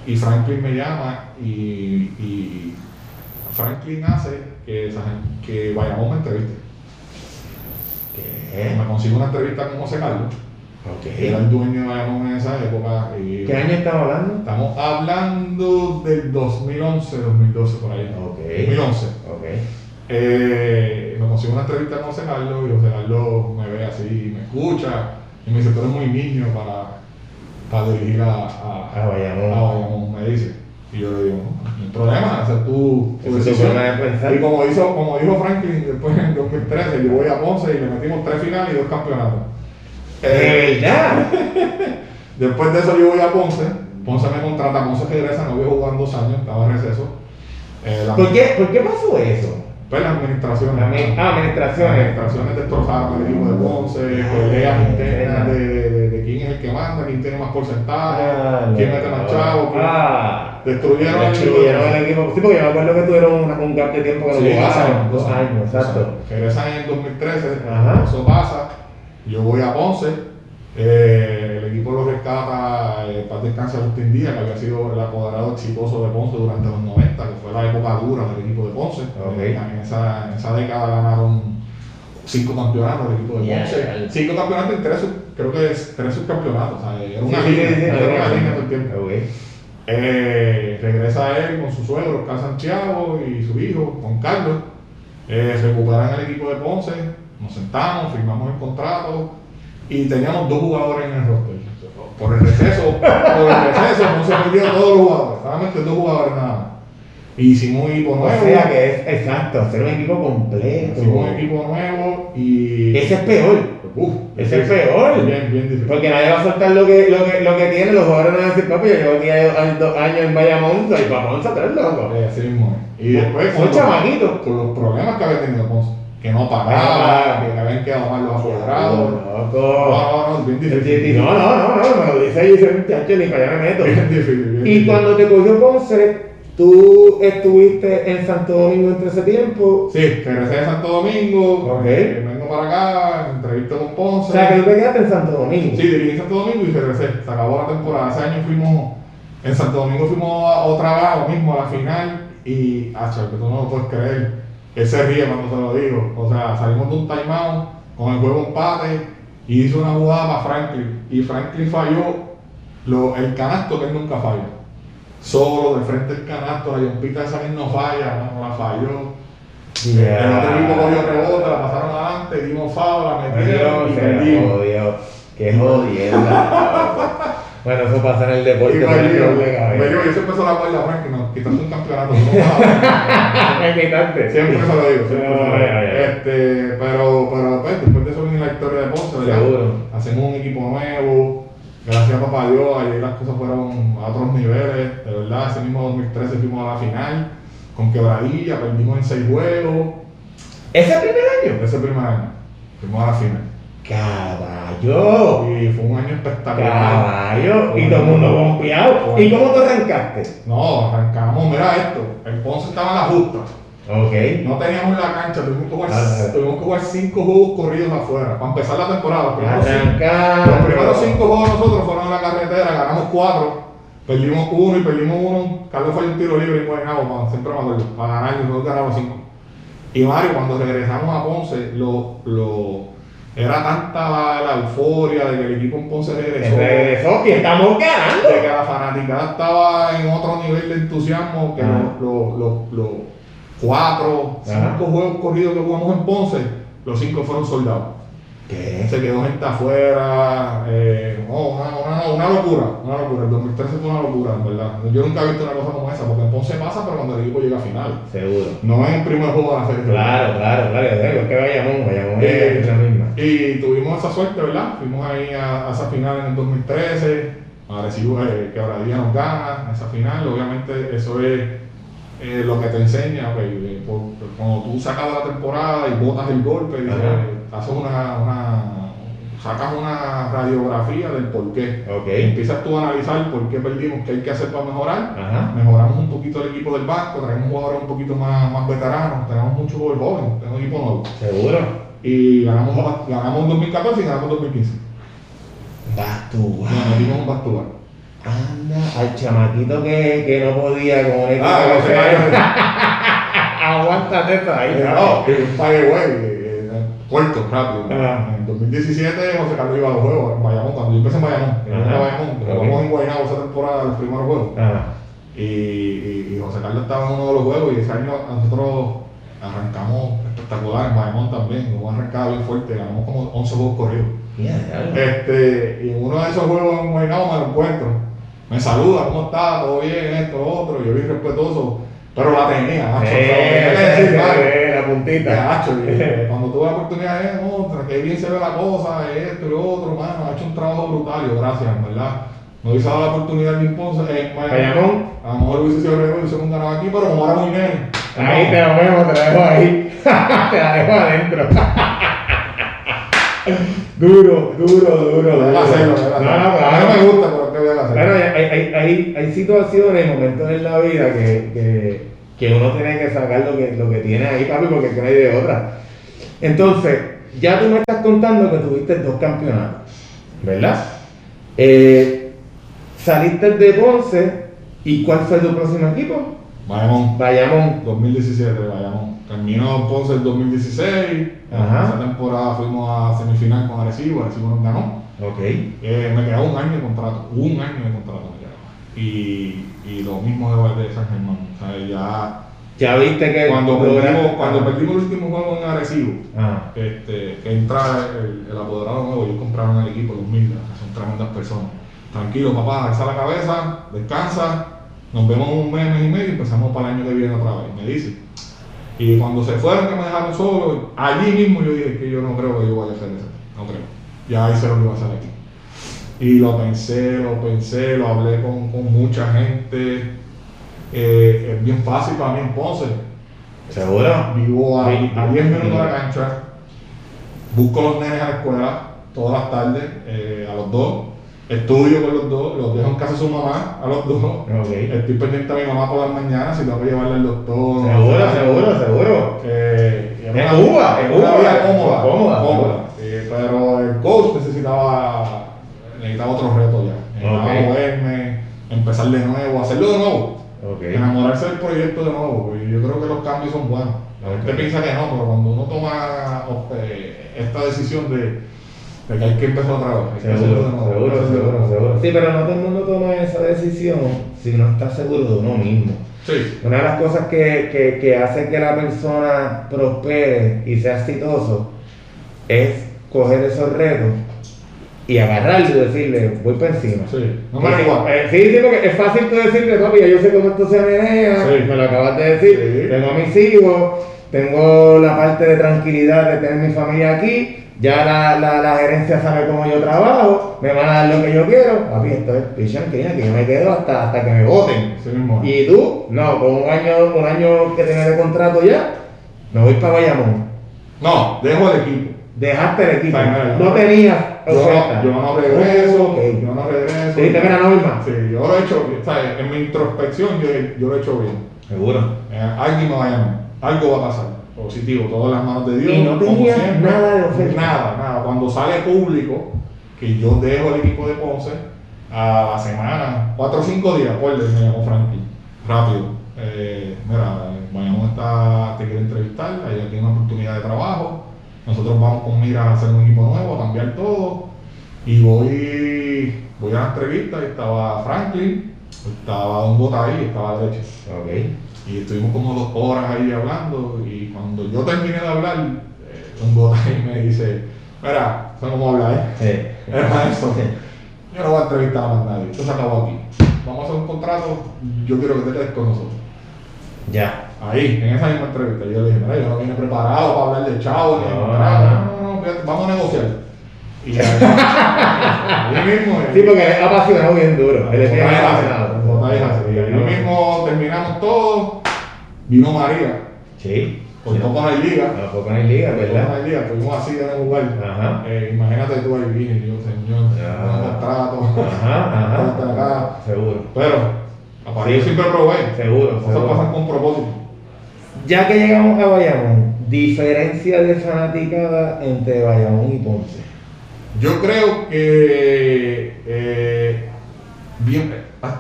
y Franklin me llama y, y Franklin hace que, que vayamos a una entrevista. ¿Qué? Me consigo una entrevista con José Carlos, que era Ok. el dueño de Bayamón en esa época. Y ¿Qué año estamos hablando? Estamos hablando del 2011, 2012 por ahí. Ok. 2011. Ok. Eh, me consigo una entrevista con José Carlos y José Carlos me ve así, me escucha y me dice, tú eres muy niño para, para dirigir a, a, Bayamón. a Bayamón", me dice. Y yo le digo, no, hay problema, es tu decisión. forma de pensar. Y como, hizo, como dijo Franklin después en 2013, yo voy a Ponce y le metimos tres finales y dos campeonatos. Eh, ¿De verdad? Después de eso yo voy a Ponce, Ponce me contrata, Ponce regresa, no había jugado en dos años, estaba en receso. Eh, ¿Por qué, ¿Por qué pasó eso? Pues la administración. La admi- ah, administraciones. Administraciones destrozaron el equipo de Ponce, peleas internas de, de, de, de quién es el que manda, quién tiene más porcentaje, Ah, quién mete más chavos, quién- Ah. destruyeron el equipo de Destruyeron Ponce. el equipo. Sí, porque yo me acuerdo que tuvieron una- un gap de tiempo que Sí, dos jugaban. años, Dos años, exacto. Regresan en el 2013, Ajá. eso pasa. Yo voy a Ponce, eh, el equipo lo rescata, eh, para descansar Agustín Díaz, que había sido el apoderado exitoso de Ponce durante los 90, que fue la época dura del equipo de Ponce. Ok. Eh, En, esa, en esa década ganaron cinco campeonatos del equipo de Ponce. Cinco campeonatos y tres, creo que es tres subcampeonatos. O sea, era una Sí, línea, sí, era sí, una línea todo el tiempo. Eh, regresa él con su suegro, Oscar Santiago, y su hijo, Juan Carlos. Eh, recuperan el equipo de Ponce, nos sentamos, firmamos el contrato y teníamos dos jugadores en el roster. Por el receso, por el receso, Ponce perdió todos los jugadores, solamente dos jugadores nada más. Y hicimos un equipo O nuevo, sea que es exacto, hacer un equipo completo. hicimos un equipo nuevo y. Ese es peor. Uf, Ese es peor. Bien, bien difícil. Porque nadie va a soltar lo que, lo que, lo que tiene, los jugadores no van a decir, papi, yo llevo aquí a- dos años en Bayamón, para Ponce, tú eres loco. Así mismo. Y después, Un chamaquito. los, con los problemas que había tenido Ponce, que no pagaba, que habían quedado mal los apoderados. Loco. No, no, no, bien difícil. No, no, no, no, me lo dice y dice, muchacho, ni para allá me meto. Y cuando te cogió Ponce, tú estuviste en Santo Domingo entre ese tiempo. Sí, regresé de Santo Domingo, eh, vengo para acá, entrevista con O Ponce. sea, que tú te quedaste en Santo Domingo. Sí, dirigí Santo Domingo y regresé. Se acabó la temporada. Ese año fuimos, en Santo Domingo fuimos otra vez, a lo mismo, a la final. Y, hacha, que tú no lo puedes creer. Él se ríe cuando se lo digo. O sea, salimos de un timeout con el juego empate y hizo una jugada para Franklin. Y Franklin falló lo, el canasto que él nunca falla. Solo de frente al canasto, la yompita esa que no falla, no la falló. Ya. El otro equipo cogió rebote, la pasaron adelante, dimos foul, la metieron y perdimos. Qué jodienda. bueno, eso pasa en el deporte. Y no me hay dio, problema, me ¿eh? dio, y eso empezó la guardia Frank, no, quitaste un campeonato. Me quitaste. siempre se lo digo, siempre se lo digo. Este, pero, pero pues, después de eso viene la historia de Ponce, ¿verdad? Seguro. Hacemos un equipo nuevo, gracias a papá Dios, ahí las cosas fueron a otros niveles, de verdad, ese mismo 2013 fuimos a la final, con quebradilla, perdimos en seis juegos, ¿Ese primer año? ese primer año, fuimos a la final. Caballo. Y fue un año espectacular. Caballo. Y todo el mundo confiado. ¿Y cómo te arrancaste? No, arrancamos, mira esto, el Ponce estaba en la justa. Ok. No teníamos la cancha, tuvimos que jugar, Ah, tuvimos que jugar cinco juegos corridos afuera para empezar la temporada. Los primeros, los primeros cinco juegos nosotros fueron en la carretera, ganamos cuatro, perdimos uno y perdimos uno. Carlos fue un tiro libre en Guaynabo, siempre me acuerdo, para ganar y nosotros ganamos cinco. Y Mario, cuando regresamos a Ponce, lo, lo, era tanta la, la euforia de que el equipo en Ponce regresó. Regresó que estamos ganando. de que la fanaticada estaba en otro nivel de entusiasmo que los los- los- los cuatro, Ajá. cinco juegos corridos que jugamos en Ponce, los cinco fueron soldados. ¿Qué? Se quedó gente afuera, eh, no, una, una- una locura, una locura. El 2013 fue una locura, en verdad. Yo nunca he visto una cosa como esa, porque en Ponce pasa, pero cuando el equipo llega a final. Seguro. No es el primer juego de la serie. Claro, claro, claro. Es que vayamos, vayamos. Eh. Y tuvimos esa suerte, ¿verdad? Fuimos ahí a, a esa final en el 2013. Arecibo eh, Quebradilla nos gana esa final. Obviamente, eso es eh, lo que te enseña. eh, por- cuando tú sacas la temporada y botas el golpe, dices, haces una, una- sacas una radiografía del por qué. Ok. Y empiezas tú a analizar por qué perdimos, qué hay que hacer para mejorar. Ajá. Mejoramos un poquito el equipo del banco, traemos jugadores un poquito más, más veteranos, tenemos mucho jugador joven, tenemos equipo nuevo Seguro. Y ganamos, ganamos en 2014 y ganamos en 2015. Vas tú. Nos metimos un back to back. Anda, al chamaquito que, que no podía con equipo Ah, José se- Carlos. Aguántate eso ahí. Eh, No, way, eh, eh, corto, rápido. Ajá. En 2017 José Carlos iba a los juegos en Bayamón, cuando yo empecé en Bayamón. Yo empecé en. Bayamón, jugamos en Guaynabo esa temporada, los primeros juegos. Ajá. Y, y, y José Carlos estaba en uno de los juegos y ese año nosotros arrancamos espectacular en Bayamón también, hemos arrancado bien fuerte, ganamos como 11 juegos corridos. Este, y en uno de esos juegos me lo encuentro. Me saluda, ¿cómo está? ¿Todo bien? Esto, otro. Yo vi respetuoso, pero la tenía. macho. Eh, que decir, "Vale". eh, la puntita. Macho, eh, cuando tuve la oportunidad, eh, otra, que bien se ve la cosa, esto y lo otro, mano, ha hecho un trabajo brutal, yo, gracias, en verdad. no hubiese dado la oportunidad de Ponce, eh, Bayamón. a lo mejor hubiese sido y hubiésemos ganado aquí, pero como era muy nene. Ahí te lo vemos, te la dejo ahí. te la dejo adentro. duro, duro, duro. No, no, claro. no me gusta, pero que voy a hacerlo. Bueno, hay, hay, hay, hay situaciones, momentos en la vida que, que, que uno tiene que sacar lo que, lo que tiene ahí, papi, porque no hay de otra. Entonces, ya tú me estás contando que tuviste dos campeonatos, ¿verdad? Eh, saliste de Ponce y ¿cuál fue tu próximo equipo? Bayamón. Bayamón. 2017, Bayamón. Terminó Ponce el 2016. Ajá. Esa temporada fuimos a semifinal con Arecibo. Arecibo nos ganó. Ok. Eh, me quedaba un año de contrato. Un año de contrato me quedaba. Y, y lo mismo de, de San Germán. O sea, ya Ya viste que cuando perdimos, cuando perdimos el último juego en Arecibo, este, que entra el, el apoderado nuevo, ellos compraron el equipo, los mil, son tremendas personas. Tranquilo, papá, alza la cabeza, descansa, nos vemos un mes, mes y medio y empezamos para el año que viene otra vez, me dice. Y cuando se fueron, que me dejaron solo, allí mismo yo dije que yo no creo que yo vaya a hacer eso, no creo. Ya hice lo que iba a hacer aquí. Y lo pensé, lo pensé, lo hablé con, con mucha gente. Eh, es bien fácil para mí en Ponce. ¿Seguro? Vivo a, Sí. a 10 minutos de la cancha. Busco los nenes a la escuela todas las tardes, eh, a los dos. Estudio con los dos, los dejo en casa de su mamá, a los dos. Estoy pendiente a mi mamá por las mañanas si tengo que llevarle al doctor. Seguro, seguro, seguro. eh, y Es una- Cuba, es una Cuba, vida es cómoda, cómoda, cómoda. Eh, pero el coach necesitaba, necesitaba otro reto ya. Necesitaba moverme, empezar de nuevo, hacerlo de nuevo. Enamorarse del proyecto de nuevo, porque yo creo que los cambios son buenos. La gente piensa que no, pero cuando uno toma eh, esta decisión de, de que hay que empezar otra vez, Seguro, seguro, seguro, seguro. Sí, pero no todo el mundo toma esa decisión si no está seguro de uno mismo. Sí, Una de las cosas que, que, que hace que la persona prospere y sea exitoso es coger esos retos y agarrarlo y decirle, voy para encima. sí. No me eh, Sí, sí, porque es fácil tú decirle, papi, yo sé cómo esto se menea, Sí. me lo acabas de decir, Sí. tengo a mis hijos, tengo la parte de tranquilidad de tener mi familia aquí, ya la, la, la gerencia sabe cómo yo trabajo, me van a dar lo que yo quiero, papi, esto es pichón, que que yo me quedo hasta, hasta que me voten. Y tú, no, con un año, un año que tenés de contrato ya, me voy para Bayamón. No, dejo el equipo. Dejaste el equipo, no yo- tenías Yo oferta. no, yo no regreso, Ok. yo no regreso. Dijiste, mira, no voy más. Sí, yo lo he hecho, sea, en mi introspección yo, yo lo he hecho bien. Seguro. Eh, alguien me va a llamar, algo va a pasar, positivo, todas las manos de Dios. Y no como siempre. nada de oferta. Nada, nada. Cuando sale público, que yo dejo el equipo de Ponce, a la semana, cuatro o cinco días, acuérdense, me llamó Franklin, rápido. Eh, mira, Bayamón está, te quiere entrevistar, hay aquí una oportunidad de trabajo, nosotros vamos con mira a hacer un equipo nuevo, a cambiar todo, y voy, voy a la entrevista, y estaba Franklin, estaba Don Bota ahí, estaba derecho. Ok. Y estuvimos como dos horas ahí hablando y cuando yo terminé de hablar, eh, un ahí me dice, mira, ¿sabes cómo habla, eh? Sí. Era eso. Yo no voy a entrevistar a más nadie, esto se acabó aquí. Vamos a hacer un contrato, yo quiero que te quedes con nosotros. Ya. Ahí, en esa misma entrevista, yo le dije, mira, yo no vine preparado para hablar de chavo, No, no. no, no, no, vamos a negociar. Y ahí, ahí mismo, Sí, porque es apasionado bien duro. Él es apasionado. Botá es así. Y ahí mismo terminamos todo, vino María, Sí. por poco no hay liga. No hay liga, Por poco no ¿verdad? hay liga, fuimos así de jugar. Ajá. Eh, imagínate tú ahí, dije yo, señor, Ya. un contrato, Ajá, hasta ajá. acá. Seguro. Pero, aparte yo Sí. siempre probé. Seguro, Cosas pasan con propósito. Ya que llegamos a Bayamón, diferencia de fanaticada entre Bayamón y Ponce. Yo creo que eh, bien,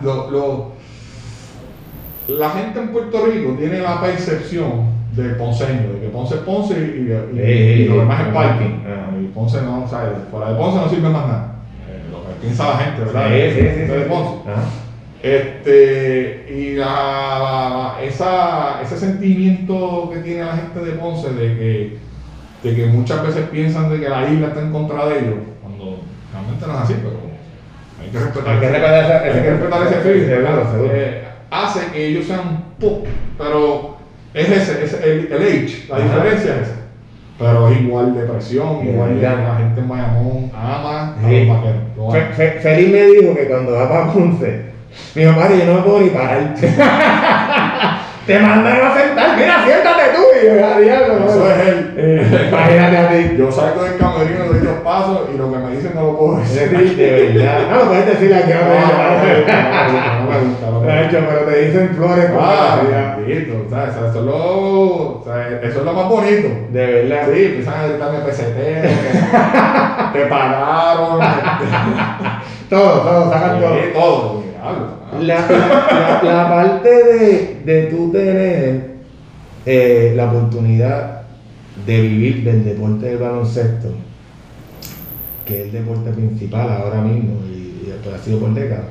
lo- lo- la gente en Puerto Rico tiene la percepción del ponceño, de que Ponce es Ponce y, y- y- Sí, y lo demás es parking. Y Ponce no, o sea, fuera de Ponce no sirve más nada. Eh, lo que piensa la gente, ¿verdad? Sí, sí, sí. De. Ponce. Este, y la, la- esa, ese sentimiento que tiene la gente de Ponce de que, de que muchas veces piensan de que la isla está en contra de ellos, cuando realmente no es así, pero hay que respetar, Hay que respetar esa- hay ese- que seguro. Eh, hace que ellos sean poco, pero es ese, es el, el age, la Ajá. diferencia es esa. Pero es igual de presión, igual de la gente en Bayamón ama a Sí. los vaqueros. lo Fe- ama. Fe- Feli me dijo que cuando va para Ponce, mi mamá, yo no me puedo ni parar. Te mandan a sentar, mira, siéntate tú. Y yo, "Ah, diablo, Eso no". es él. Imagínate a ti. Yo salgo del camerino, doy dos pasos y lo que me dicen no lo puedo decir. De verdad. No, lo puedes decir aquí No, no no, no, me gusta, no me gusta. Pero te dicen flores Ah, bendito, ¿sabes? Eso, es lo, eso es lo más bonito. De verdad. Sí, empiezan a gritarme que te pagaron, Todo, todo, sacan todo. Todo. la parte de, de tú tener eh, la oportunidad de vivir del deporte del baloncesto, que es el deporte principal ahora mismo y, y pues ha sido por décadas,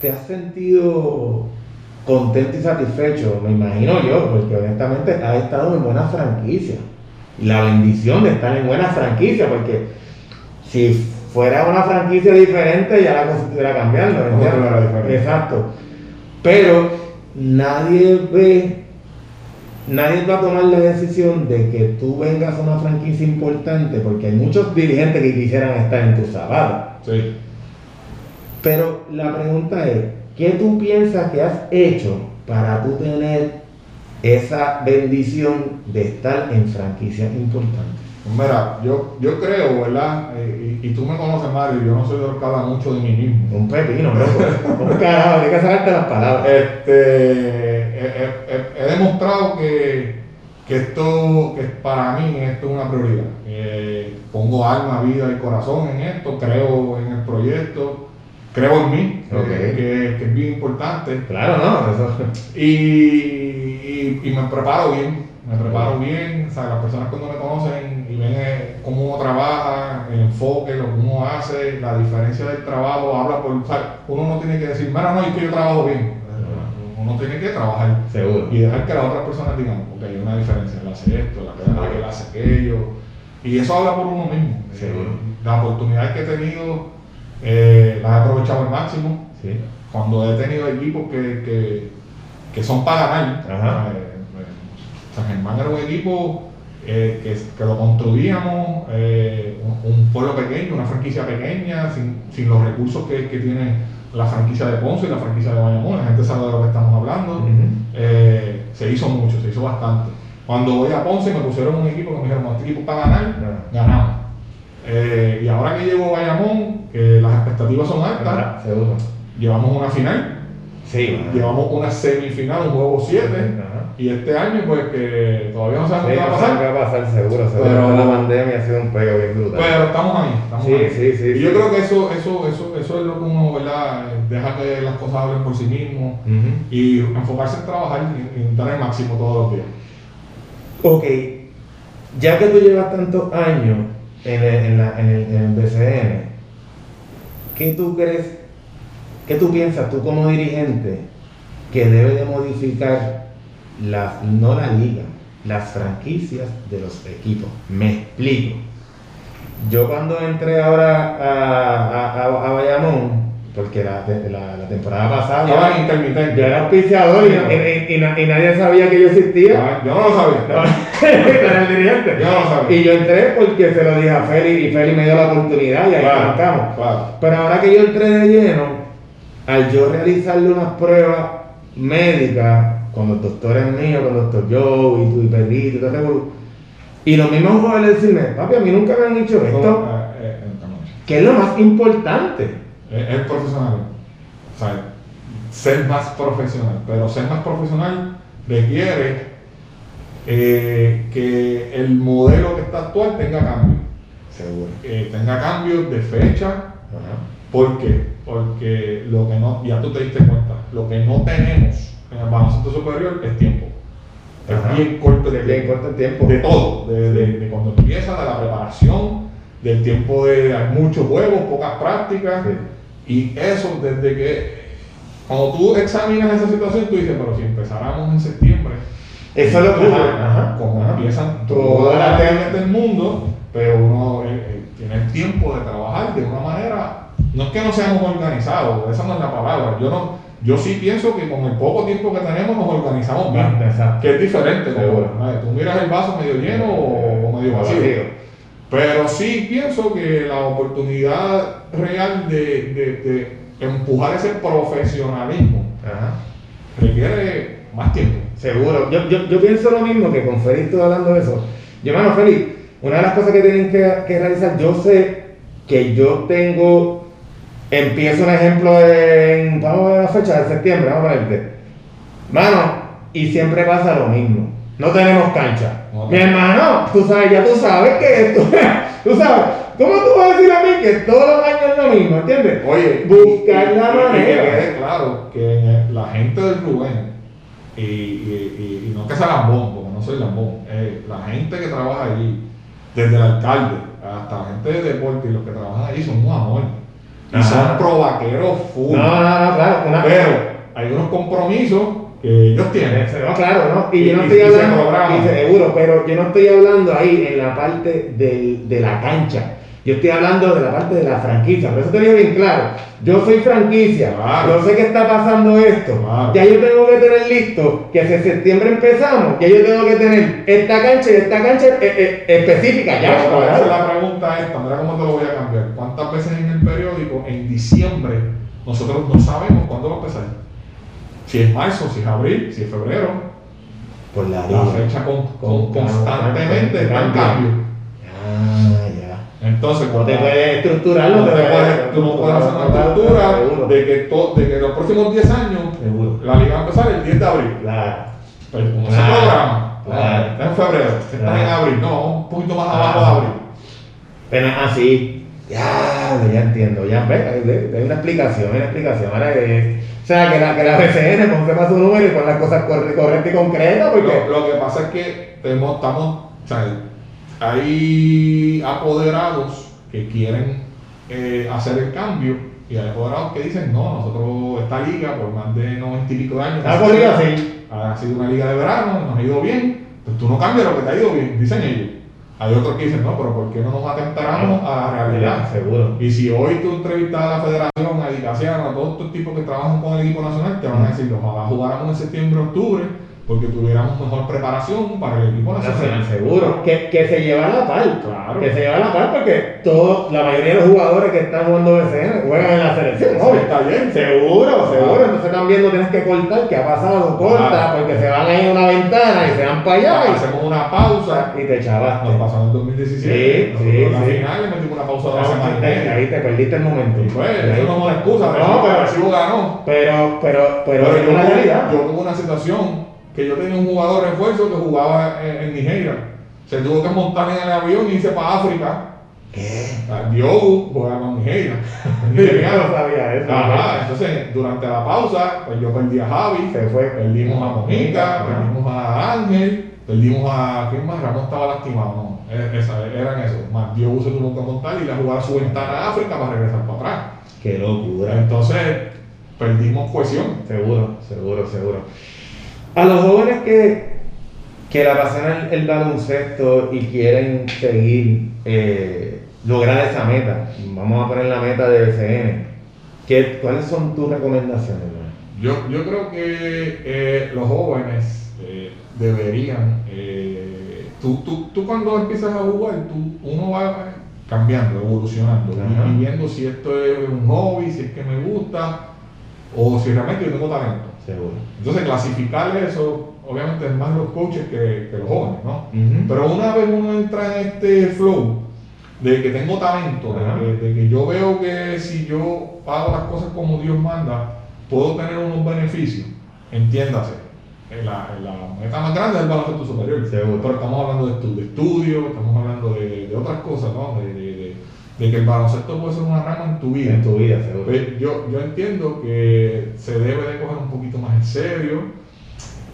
¿te has sentido contento y satisfecho? Me imagino yo, porque honestamente has estado en buenas franquicias. Y la bendición de estar en buenas franquicias, porque si fuera una franquicia diferente ya la claro, diferente. Exacto. Pero nadie ve, nadie va a tomar la decisión de que tú vengas a una franquicia importante, porque hay muchos dirigentes que quisieran estar en tus zapatos. Sí. Pero la pregunta es, ¿qué tú piensas que has hecho para tú tener esa bendición de estar en franquicias importantes? Pues Mira, yo, yo creo, ¿verdad? Eh, y, y tú me conoces, Mario, yo no soy de los que habla mucho de mí mismo. Un pepino, loco. Un carajo, tienes que sacarte las palabras. Este, he, demostrado que, que esto, que para mí esto es una prioridad. Eh, pongo alma, vida y corazón en esto, creo en el proyecto, creo en mí, que- Ok. que, que es bien importante. Claro, no, eso. Y, y- y me preparo bien, me preparo bien, o sea, las personas cuando me conocen y ven eh, cómo uno trabaja, el enfoque, lo que uno hace, la diferencia del trabajo, habla por, o sea, uno no tiene que decir, mira, no, es que yo trabajo bien, uno tiene que trabajar Seguro. y dejar que las otras personas digan, ok, hay una diferencia, él hace esto, la que él hace aquello, y eso habla por uno mismo. Seguro. Eh, Las oportunidades que he tenido, eh, las he aprovechado al máximo Sí. cuando he tenido equipos que, que, que son para ganar. Ajá. Eh, eh, San Germán era un equipo eh, que, que lo construíamos, eh, un, pueblo pequeño, una franquicia pequeña, sin, sin los recursos que, que tiene la franquicia de Ponce y la franquicia de Bayamón. La gente sabe de lo que estamos hablando. Eh, se hizo mucho, se hizo bastante. Cuando voy a Ponce me pusieron un equipo que me dijeron, este equipo para ganar, ganamos. Y ahora que llego a Bayamón, que las expectativas son altas, llevamos una final, Sí, llevamos una semifinal, un juego 7, Ajá. Y este año pues que todavía no sabemos Sí, qué va a no sé pasar, qué va a pasar, seguro, seguro. Pero- la pandemia ha sido un pego bien brutal. pero estamos ahí, estamos Sí, ahí. sí, sí, Y yo creo que eso, eso, eso, eso es lo que uno, ¿verdad? Deja que las cosas hablen por sí mismo y enfocarse en trabajar y, y dar el máximo todos los días. Ok, ya que tú llevas tantos años en el, en la- en el, en el BCN, ¿qué tú crees, qué tú piensas tú como dirigente que debe de modificar las, no la liga, las franquicias de los equipos? Me explico. Yo cuando entré ahora a, a, a- a Bayamón, porque la, la- la temporada pasada yo, intermitentes. yo era auspiciador y, y- y na- y nadie sabía que yo existía. Yo no lo sabía. No, era el dirigente. Yo no lo sabía. Y yo entré porque se lo dije a Feli y Feli me dio la oportunidad y ahí arrancamos. claro. Pero ahora que yo entré de lleno, al yo realizarle unas pruebas médicas con los doctores míos, con el doctor Joe y y Pedrito y todo y los mismos jóvenes decirme, papi, a mí nunca me han dicho esto, No, eh, eh, que es lo más importante. Es, es profesional. O sea, ser más profesional. Pero ser más profesional requiere eh, que el modelo que está actual tenga cambios. Seguro. Eh, tenga cambios de fecha. Ajá. ¿Por qué? Porque lo que no, ya tú te diste cuenta, lo que no tenemos el baloncesto superior es tiempo. Ajá. Es bien corto el bien tiempo. corto el tiempo. De todo, de, de- de cuando empieza, de la preparación, del tiempo de muchos juegos, pocas prácticas. Y eso desde que, cuando tú examinas esa situación, tú dices, pero si empezáramos en septiembre, Eso es lo que... Ajá, ajá, como ajá. empiezan Todas las las leyes del mundo, pero uno eh, eh, tiene el tiempo de trabajar de una manera, no es que no seamos organizados, esa no es la palabra, yo no, yo sí pienso que con el poco tiempo que tenemos nos organizamos bien, Exacto. que es diferente. Tú miras el vaso medio lleno o, o medio vacío. Pero sí pienso que la oportunidad real de, de- de empujar ese profesionalismo Ajá. requiere más tiempo. Seguro. Yo, yo, yo pienso lo mismo que con Félix estoy hablando de eso. Yo, hermano Félix, una de las cosas que tienen que, que realizar, yo sé que yo tengo, empiezo un ejemplo en, vamos a ver la fecha de septiembre, vamos a ponerte. Mano, y siempre pasa lo mismo. No tenemos cancha. Mi hermano, tú sabes, ya tú sabes que esto, tú sabes, ¿cómo tú vas a decir a mí que todos los años es lo mismo, entiendes? Oye, buscar y- la y- y manera. que quede claro que la gente del Rubén, y, y- y- y no que sea lambón, porque no soy lambón, eh, la gente que trabaja allí, desde el alcalde hasta la gente de deporte y los que trabajan allí son un amor. Y Ajá. son provaqueros full. No, no, no, claro, una Pero hay unos compromisos que ellos tienen. No, claro, ¿no? Y, Y- yo no estoy y hablando, y seguro, pero yo no estoy hablando ahí en la parte del- de la cancha. Yo estoy hablando de la parte de la franquicia. Por eso te digo bien claro. Yo soy franquicia. Claro. Yo sé que está pasando esto. Claro. Ya yo tengo que tener listo que si en septiembre empezamos, ya yo tengo que tener esta cancha y esta cancha eh, eh, específica. Ya, es la pregunta cómo te lo voy a cambiar. ¿Cuántas veces en el periódico, en diciembre, nosotros no sabemos cuándo va a empezar? Si es marzo, si es abril, si es febrero. Por la La fecha con- con- Con- constantemente está en cambio. Ah, Entonces, No cuando te puedes estructurar, no te puedes- tú no puedes hacer una estructura de que, to- de que los próximos 10 años Seguro. la liga va a empezar el 10 de abril. Claro. Pero como Claro, ese programa, claro. está en febrero, está en Claro. abril, no, un poquito más abajo de abril. Pero así, ya, ya entiendo, ya ves, hay, hay una explicación, hay una explicación. Ahora que, o sea, que la, que la BCN más su número y pon las cosas corre- correctas y concretas, porque. Lo, lo que pasa es que tenemos, estamos, o sea, hay apoderados que quieren eh, hacer el cambio y hay apoderados que dicen, no, nosotros esta liga por más de 90 y pico de años Ah, así. ha sido una liga de verano, nos ha ido bien, pues tú no cambias lo que te ha ido bien, dicen ellos. Hay otros que dicen, no, pero ¿por qué no nos atemperamos a la realidad? Seguro. Y si hoy tú entrevistas a la federación, a Dicasiano, a todos estos tipos que trabajan con el equipo nacional, te van a decir, ojalá jugáramos en septiembre, octubre, porque tuviéramos mejor preparación para el equipo Nacional, seguro. Que, que se lleva a la par. Claro. Que se lleva a la par porque todo, la mayoría de los jugadores que están jugando BCN juegan en la selección. Sí, obvio. está bien. Seguro, seguro. Entonces también no tienes que cortar, que ha pasado, corta, Claro. porque se van ahí a una ventana y se van para allá Hacemos una pausa, y, te chavaste. nos pasó en el 2017, Sí, sí, en la sí. final le metimos una pausa de No, semana te- ahí te perdiste el momento. Y pues, Ahí- eso no es una excusa, No, pero pero, Arecibo ganó. pero, pero, pero, Pero yo, una realidad. yo tuve una situación que yo tenía un jugador refuerzo que jugaba en, en Nigeria. Se tuvo que montar en el avión y irse para África. ¿Qué? Ah, Diogo jugaba en Nigeria. Yo no sabía eso. Ajá, entonces durante la pausa, pues yo perdí a Javi, Se fue. perdimos a Mojica, Ajá. perdimos a Ángel, perdimos a. ¿Quién más? Ramón estaba lastimado, no. Eh, esa- eran esos. Más Diogo se tuvo que montar y ir a jugar su ventana a África para regresar para atrás. Qué locura. Entonces, perdimos cohesión. Seguro, seguro, seguro. A los jóvenes que, que le apasionan el, el baloncesto y quieren seguir, eh, lograr esa meta, vamos a poner la meta de BCN, ¿qué, ¿cuáles son tus recomendaciones? Yo, yo creo que eh, los jóvenes eh, deberían, eh, tú, tú, tú cuando empiezas a jugar, tú, uno va cambiando, evolucionando, y- Ajá. y viendo si esto es un hobby, si es que me gusta, o si realmente yo tengo talento. Seguro. Entonces clasificar eso, obviamente es más los coaches que, que los jóvenes, ¿no? Pero una vez uno entra en este flow de que tengo talento, de que, de que yo veo que si yo hago las cosas como Dios manda, puedo tener unos beneficios, entiéndase. en La, en la meta más grande es el baloncesto superior. Seguro. Pero estamos hablando de, estu- de estudio, estamos hablando de, de otras cosas, ¿no? De, de- que el baloncesto puede ser una rama en tu vida. En tu vida, seguro. Pues yo, yo entiendo que se debe de coger un poquito más en serio,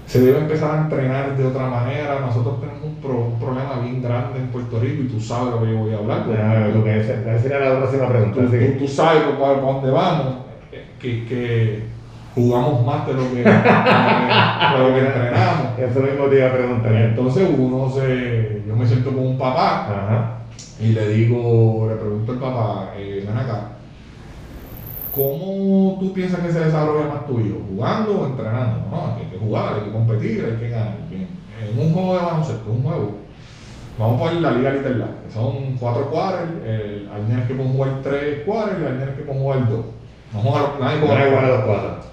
se debe empezar a entrenar de otra manera. Nosotros tenemos un, pro- un problema bien grande en Puerto Rico y tú sabes lo que yo voy a hablar. Ya, lo que es, esa sería la próxima pregunta. Tú, tú- sabes para, dónde vamos, eh, que, que jugamos más de lo que, de de lo que entrenamos. Eso mismo te iba a preguntar. Entonces uno se, yo me siento como un papá Ajá. Y le digo, le pregunto al papá, eh, ven acá, ¿cómo tú piensas que se desarrolla más tu hijo? ¿Jugando o entrenando? No, hay que jugar, hay que competir, hay que ganar. Bien. En un juego de baloncesto, un juego, vamos a poner la Liga League, que son cuatro el, hay nenes que pueden jugar tres quarters y hay nenes que pueden jugar dos. No juega, nadie No juega los.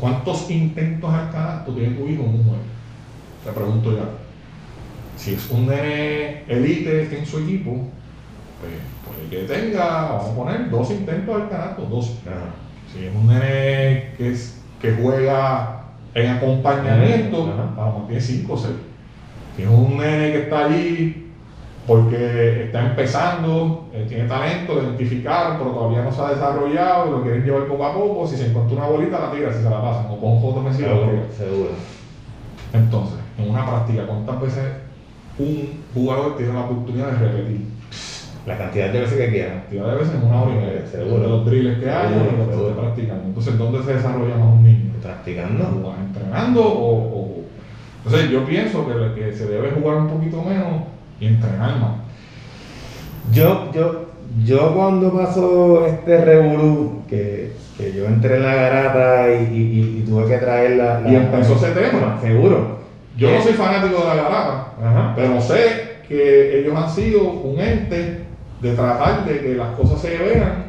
¿Cuántos intentos al canasto tiene tu hijo en un juego? Te pregunto ya. Si es un nene elite en su equipo, pues puede que tenga, vamos a poner, dos intentos al canasto, dos. Si es un nene que, es, que juega en acompañamiento, Ajá. vamos, tiene 5 o 6. Si es un nene que está allí porque está empezando, eh, tiene talento, lo identificaron, pero todavía no se ha desarrollado lo quieren llevar poco a poco. Si se encuentra una bolita, la tira, si se la pasan, o con fotos tira. Seguro, seguro. Entonces, en una práctica, ¿cuántas veces un jugador tiene la oportunidad de repetir? La cantidad de veces que quieran. cantidad de veces en una hora y media. Seguro. De los drills que hay Seguro, lo que se practicando. Entonces, ¿dónde se desarrolla más un niño? Practicando. ¿Jugar entrenando o, o- Entonces, yo pienso que, que se debe jugar un poquito menos y entrenar más. Yo, yo, yo cuando pasó este revolú, que, que yo entré en la garata y, y- y- y tuve que traer la, la- Y empezó ese tema. Seguro. Yo no soy fanático de la garata, Ajá. pero sé que ellos han sido un ente de tratar de que las cosas se vean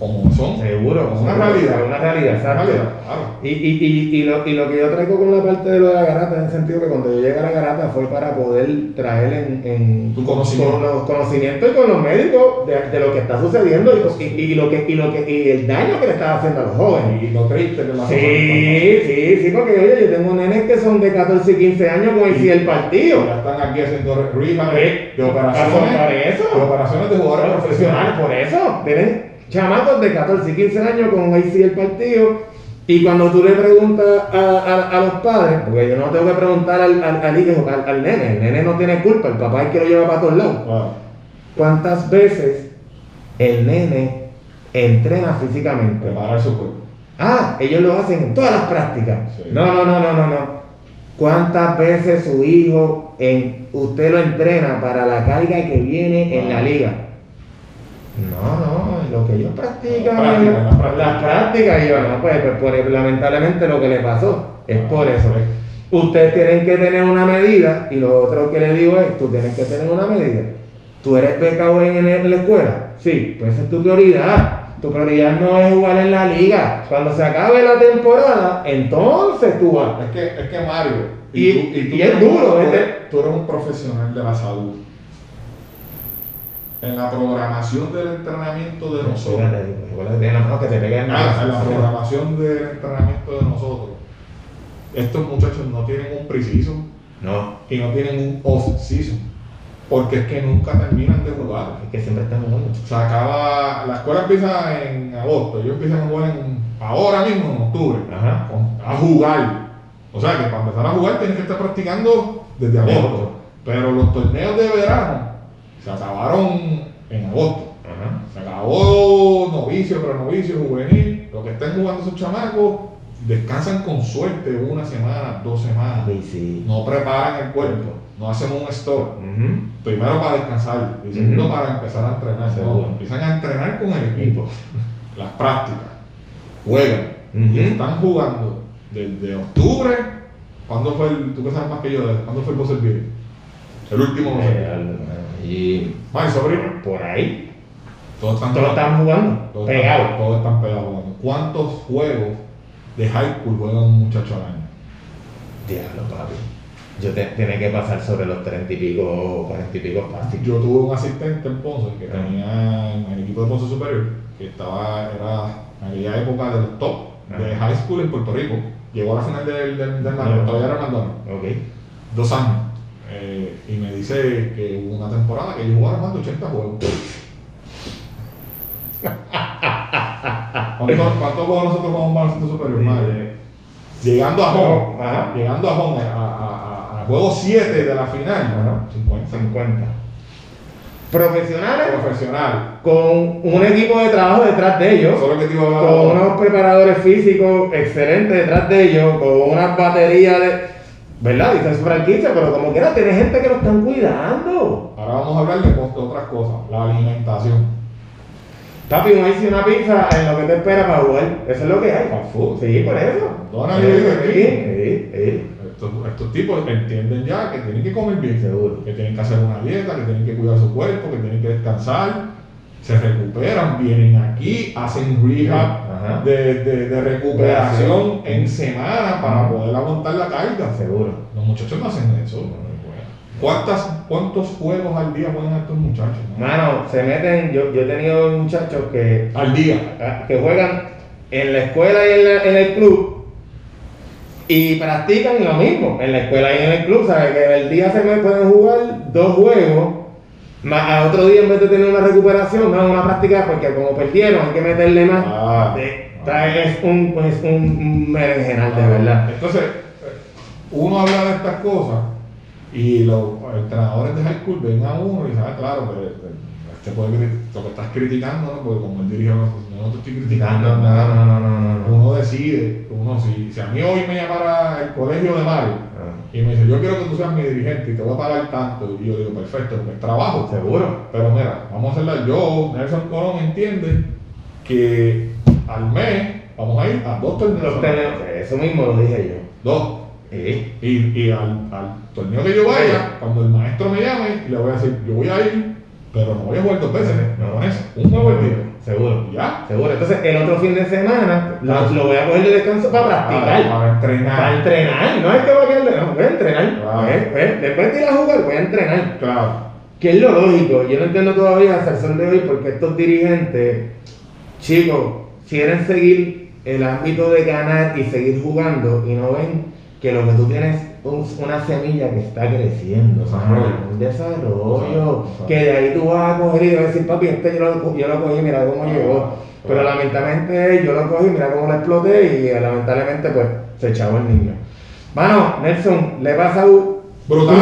como son. Seguro. Una realidad. Una realidad, exacto. realidad, claro. Y, y, y, y, lo, y lo que yo traigo con la parte de lo de la garata, en el sentido que cuando yo llegué a la garata fue para poder traer en, en Tu conocimiento. con los conocimientos y con los médicos de, de lo que está sucediendo y, y, y lo que, y, lo que, y el daño que le estaba haciendo a los jóvenes. Y lo triste que la. Sí, sí, sí, porque oye, yo tengo nenes que son de 14 y 15 años con el Y- el partido. Ya están aquí haciendo rehab Eh, de operaciones. por eso. De operaciones de jugadores profesional, profesionales. por eso. Tienen chamacos de 14 y 15 años con ahí el partido. Y cuando tú le preguntas a, a- a los padres, porque yo no tengo que preguntar al, al, al hijo, al, al nene, el nene no tiene culpa, el papá es que lo lleva para todos lados. Claro. ¿Cuántas veces el nene entrena físicamente? Preparar su cuerpo. Ah, ellos lo hacen en todas las prácticas. Sí. No, no, no, no, no, no. ¿Cuántas veces su hijo, en, usted lo entrena para la carga que viene en la Ah. liga? No, no, lo que ellos practican, Las prácticas, las y yo, no, pues, pues, por- lamentablemente lo que le pasó es Ah, por eso. Ustedes tienen que tener una medida, y lo otro que le digo es, tú tienes que tener una medida. ¿Tú eres becado en, en la escuela? Sí, pues esa es tu prioridad. Tu prioridad no es jugar en la liga. Cuando se acabe la temporada, entonces tú vas. Es que, es que Mario, Y- tú- y tú es eres- duro, eres, tú eres un profesional de la salud. En la programación del entrenamiento de nosotros, en Ah, en la programación del entrenamiento de nosotros, estos muchachos no tienen un preciso No, y no tienen un off-season, porque es que nunca terminan de jugar. es que siempre están jugando. Se acaba, la escuela empieza en agosto, ellos empiezan a jugar en, ahora mismo en octubre, Ajá. a jugar. O sea que para empezar a jugar tienes que estar practicando desde agosto. Pero los torneos de verano se acabaron en agosto. Ajá. Se acabó novicio, prenovicio, juvenil. Los que estén jugando esos chamacos descansan con suerte una semana, dos semanas. Sí, sí. No preparan el cuerpo, no hacen un store. Primero para descansar y segundo para empezar a entrenar. No, empiezan a entrenar con el equipo. Las prácticas. Juegan. Y están jugando desde octubre. ¿Cuándo fue el, tú que sabes más que yo, ¿cuándo fue el Buzzer? El último Buzzer Eh, al- Y Mari, sobrino. por ahí, Todos están todos están jugando, Todos pegados. Todos están pegados jugando. ¿Cuántos juegos de high school juega un muchacho al año? Diablo, papi. Yo te, tiene que pasar sobre los treinta y pico, cuarenta y pico fácil. Yo tuve un asistente en Ponce que Ah. tenía en el equipo de Ponce Superior, que estaba, era en aquella época de los top de Ah. high school en Puerto Rico. Llegó a la final del, del, del Ah. Todavía era Maldonado, Ok. dos años. Eh, y me dice que hubo una temporada que ellos jugaron más de 80 juegos. ¿Cuántos cuántos juegos nosotros jugamos para el centro superior? Madre? Llegando a home, Ajá. llegando a home, a, a, a, a juego 7 de la final, Ajá. 50. 50. Profesionales Profesional. con un equipo de trabajo detrás de ellos. Solo que te iba a hablar con unos preparadores físicos excelentes detrás de ellos, con unas baterías de. ¿Verdad? Dice su franquicia, pero como quiera, tiene gente que lo están cuidando. Ahora vamos a hablar de, otras cosas, la alimentación. Papi, un ice y una pizza en lo que te espera para jugar. Eso es lo que hay. Fast food. Sí, por eso. Dona Sí, vive sí, aquí. sí, sí. Estos, estos tipos entienden ya que tienen que comer bien, Seguro. que tienen que hacer una dieta, que tienen que cuidar su cuerpo, que tienen que descansar, se recuperan, vienen aquí, hacen rehab. De, de- de recuperación en semana para poder aguantar la carga. Seguro. Los muchachos no hacen eso. ¿Cuántas, ¿Cuántos juegos al día juegan estos muchachos? no? Mano, se meten. Yo, yo he tenido muchachos que, Al día. que juegan en la escuela y en, la- en el club y practican lo mismo en la escuela y en el club. ¿Sabes? Que en el día se me pueden jugar dos juegos. Más a otro día en vez de tener una recuperación, no una práctica porque como perdieron hay que meterle más. Ah. De- está- es un, es un, berenjenal de verdad. Entonces, uno habla de estas cosas y los entrenadores de high school ven a uno y dicen, ah, claro, pero este puede cri- lo que estás criticando, ¿no? porque como él dirige, no, no te estoy criticando. No, no, no, no, no, no, no. Uno decide, uno si, si a mí hoy me llamara el colegio de Mario y me dice, yo quiero que tú seas mi dirigente y te voy a pagar tanto, y yo digo, perfecto, porque es trabajo. Seguro. Pero mira, vamos a hacerla yo, Nelson Colón entiende que al mes vamos a ir a dos torneos. Eso mismo lo dije yo. Dos. Sí. Y, y al, al torneo que yo vaya, cuando el maestro me llame, le voy a decir, yo voy a ir, pero no voy a jugar dos veces, no con eso, un juego al día. Seguro. Ya. Seguro. Entonces, el otro fin de semana lo, lo voy a coger de descanso para Para, practicar. para entrenar. Para entrenar. No es que voy voy a entrenar. Claro. Eh, eh, Después de ir a jugar, voy a entrenar. Claro. Que es lo lógico. Yo no entiendo todavía hasta el sol de hoy porque estos dirigentes, chicos, quieren seguir el ámbito de ganar y seguir jugando y no ven que lo que tú tienes es una semilla que está creciendo. Un desarrollo. Desarrollo. Que de ahí tú vas a coger y vas a decir, papi, este yo lo, yo lo cogí, mira cómo llegó. Pero lamentablemente yo lo cogí, mira cómo lo exploté y lamentablemente pues se echaba el niño. Mano, Nelson, le pasa un Brutal.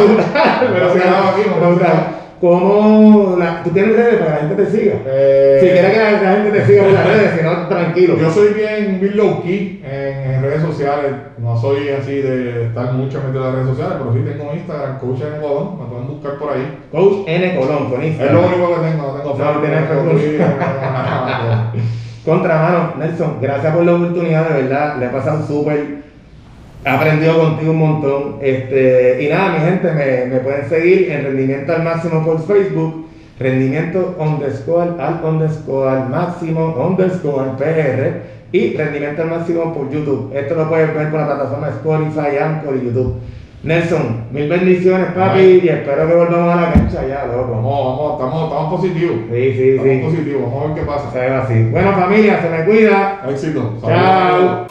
pero aquí, brutal. ¿Cómo la, tú tienes redes para que la gente te siga? Eh, si quieres que la, la gente te siga en las redes, si no, tranquilo. Yo soy bien, bien low key en, en redes sociales. No soy así de estar mucho en las redes sociales, pero sí tengo Instagram, Coach en Ecuador. Me pueden buscar por ahí. Coach N Colón con Es Instagram. lo único que tengo. No tengo No, tienes no nada. Contra mano, Nelson, gracias por la oportunidad, de verdad, le he pasado súper. He aprendido contigo un montón. Este, y nada, mi gente, me, me pueden seguir en Rendimiento al Máximo por Facebook, Rendimiento underscore al underscore al máximo underscore PR y Rendimiento al Máximo por YouTube. Esto lo puedes ver por la plataforma Spotify, Anchor y YouTube. Nelson, mil bendiciones, papi, Ay. y espero que volvamos a la cancha ya, loco. Vamos, vamos, estamos, estamos positivos. Sí, sí, Estamos sí. positivos. Vamos a ver qué pasa. Se ve así. Bueno, familia, se me cuida. Éxito. Chao.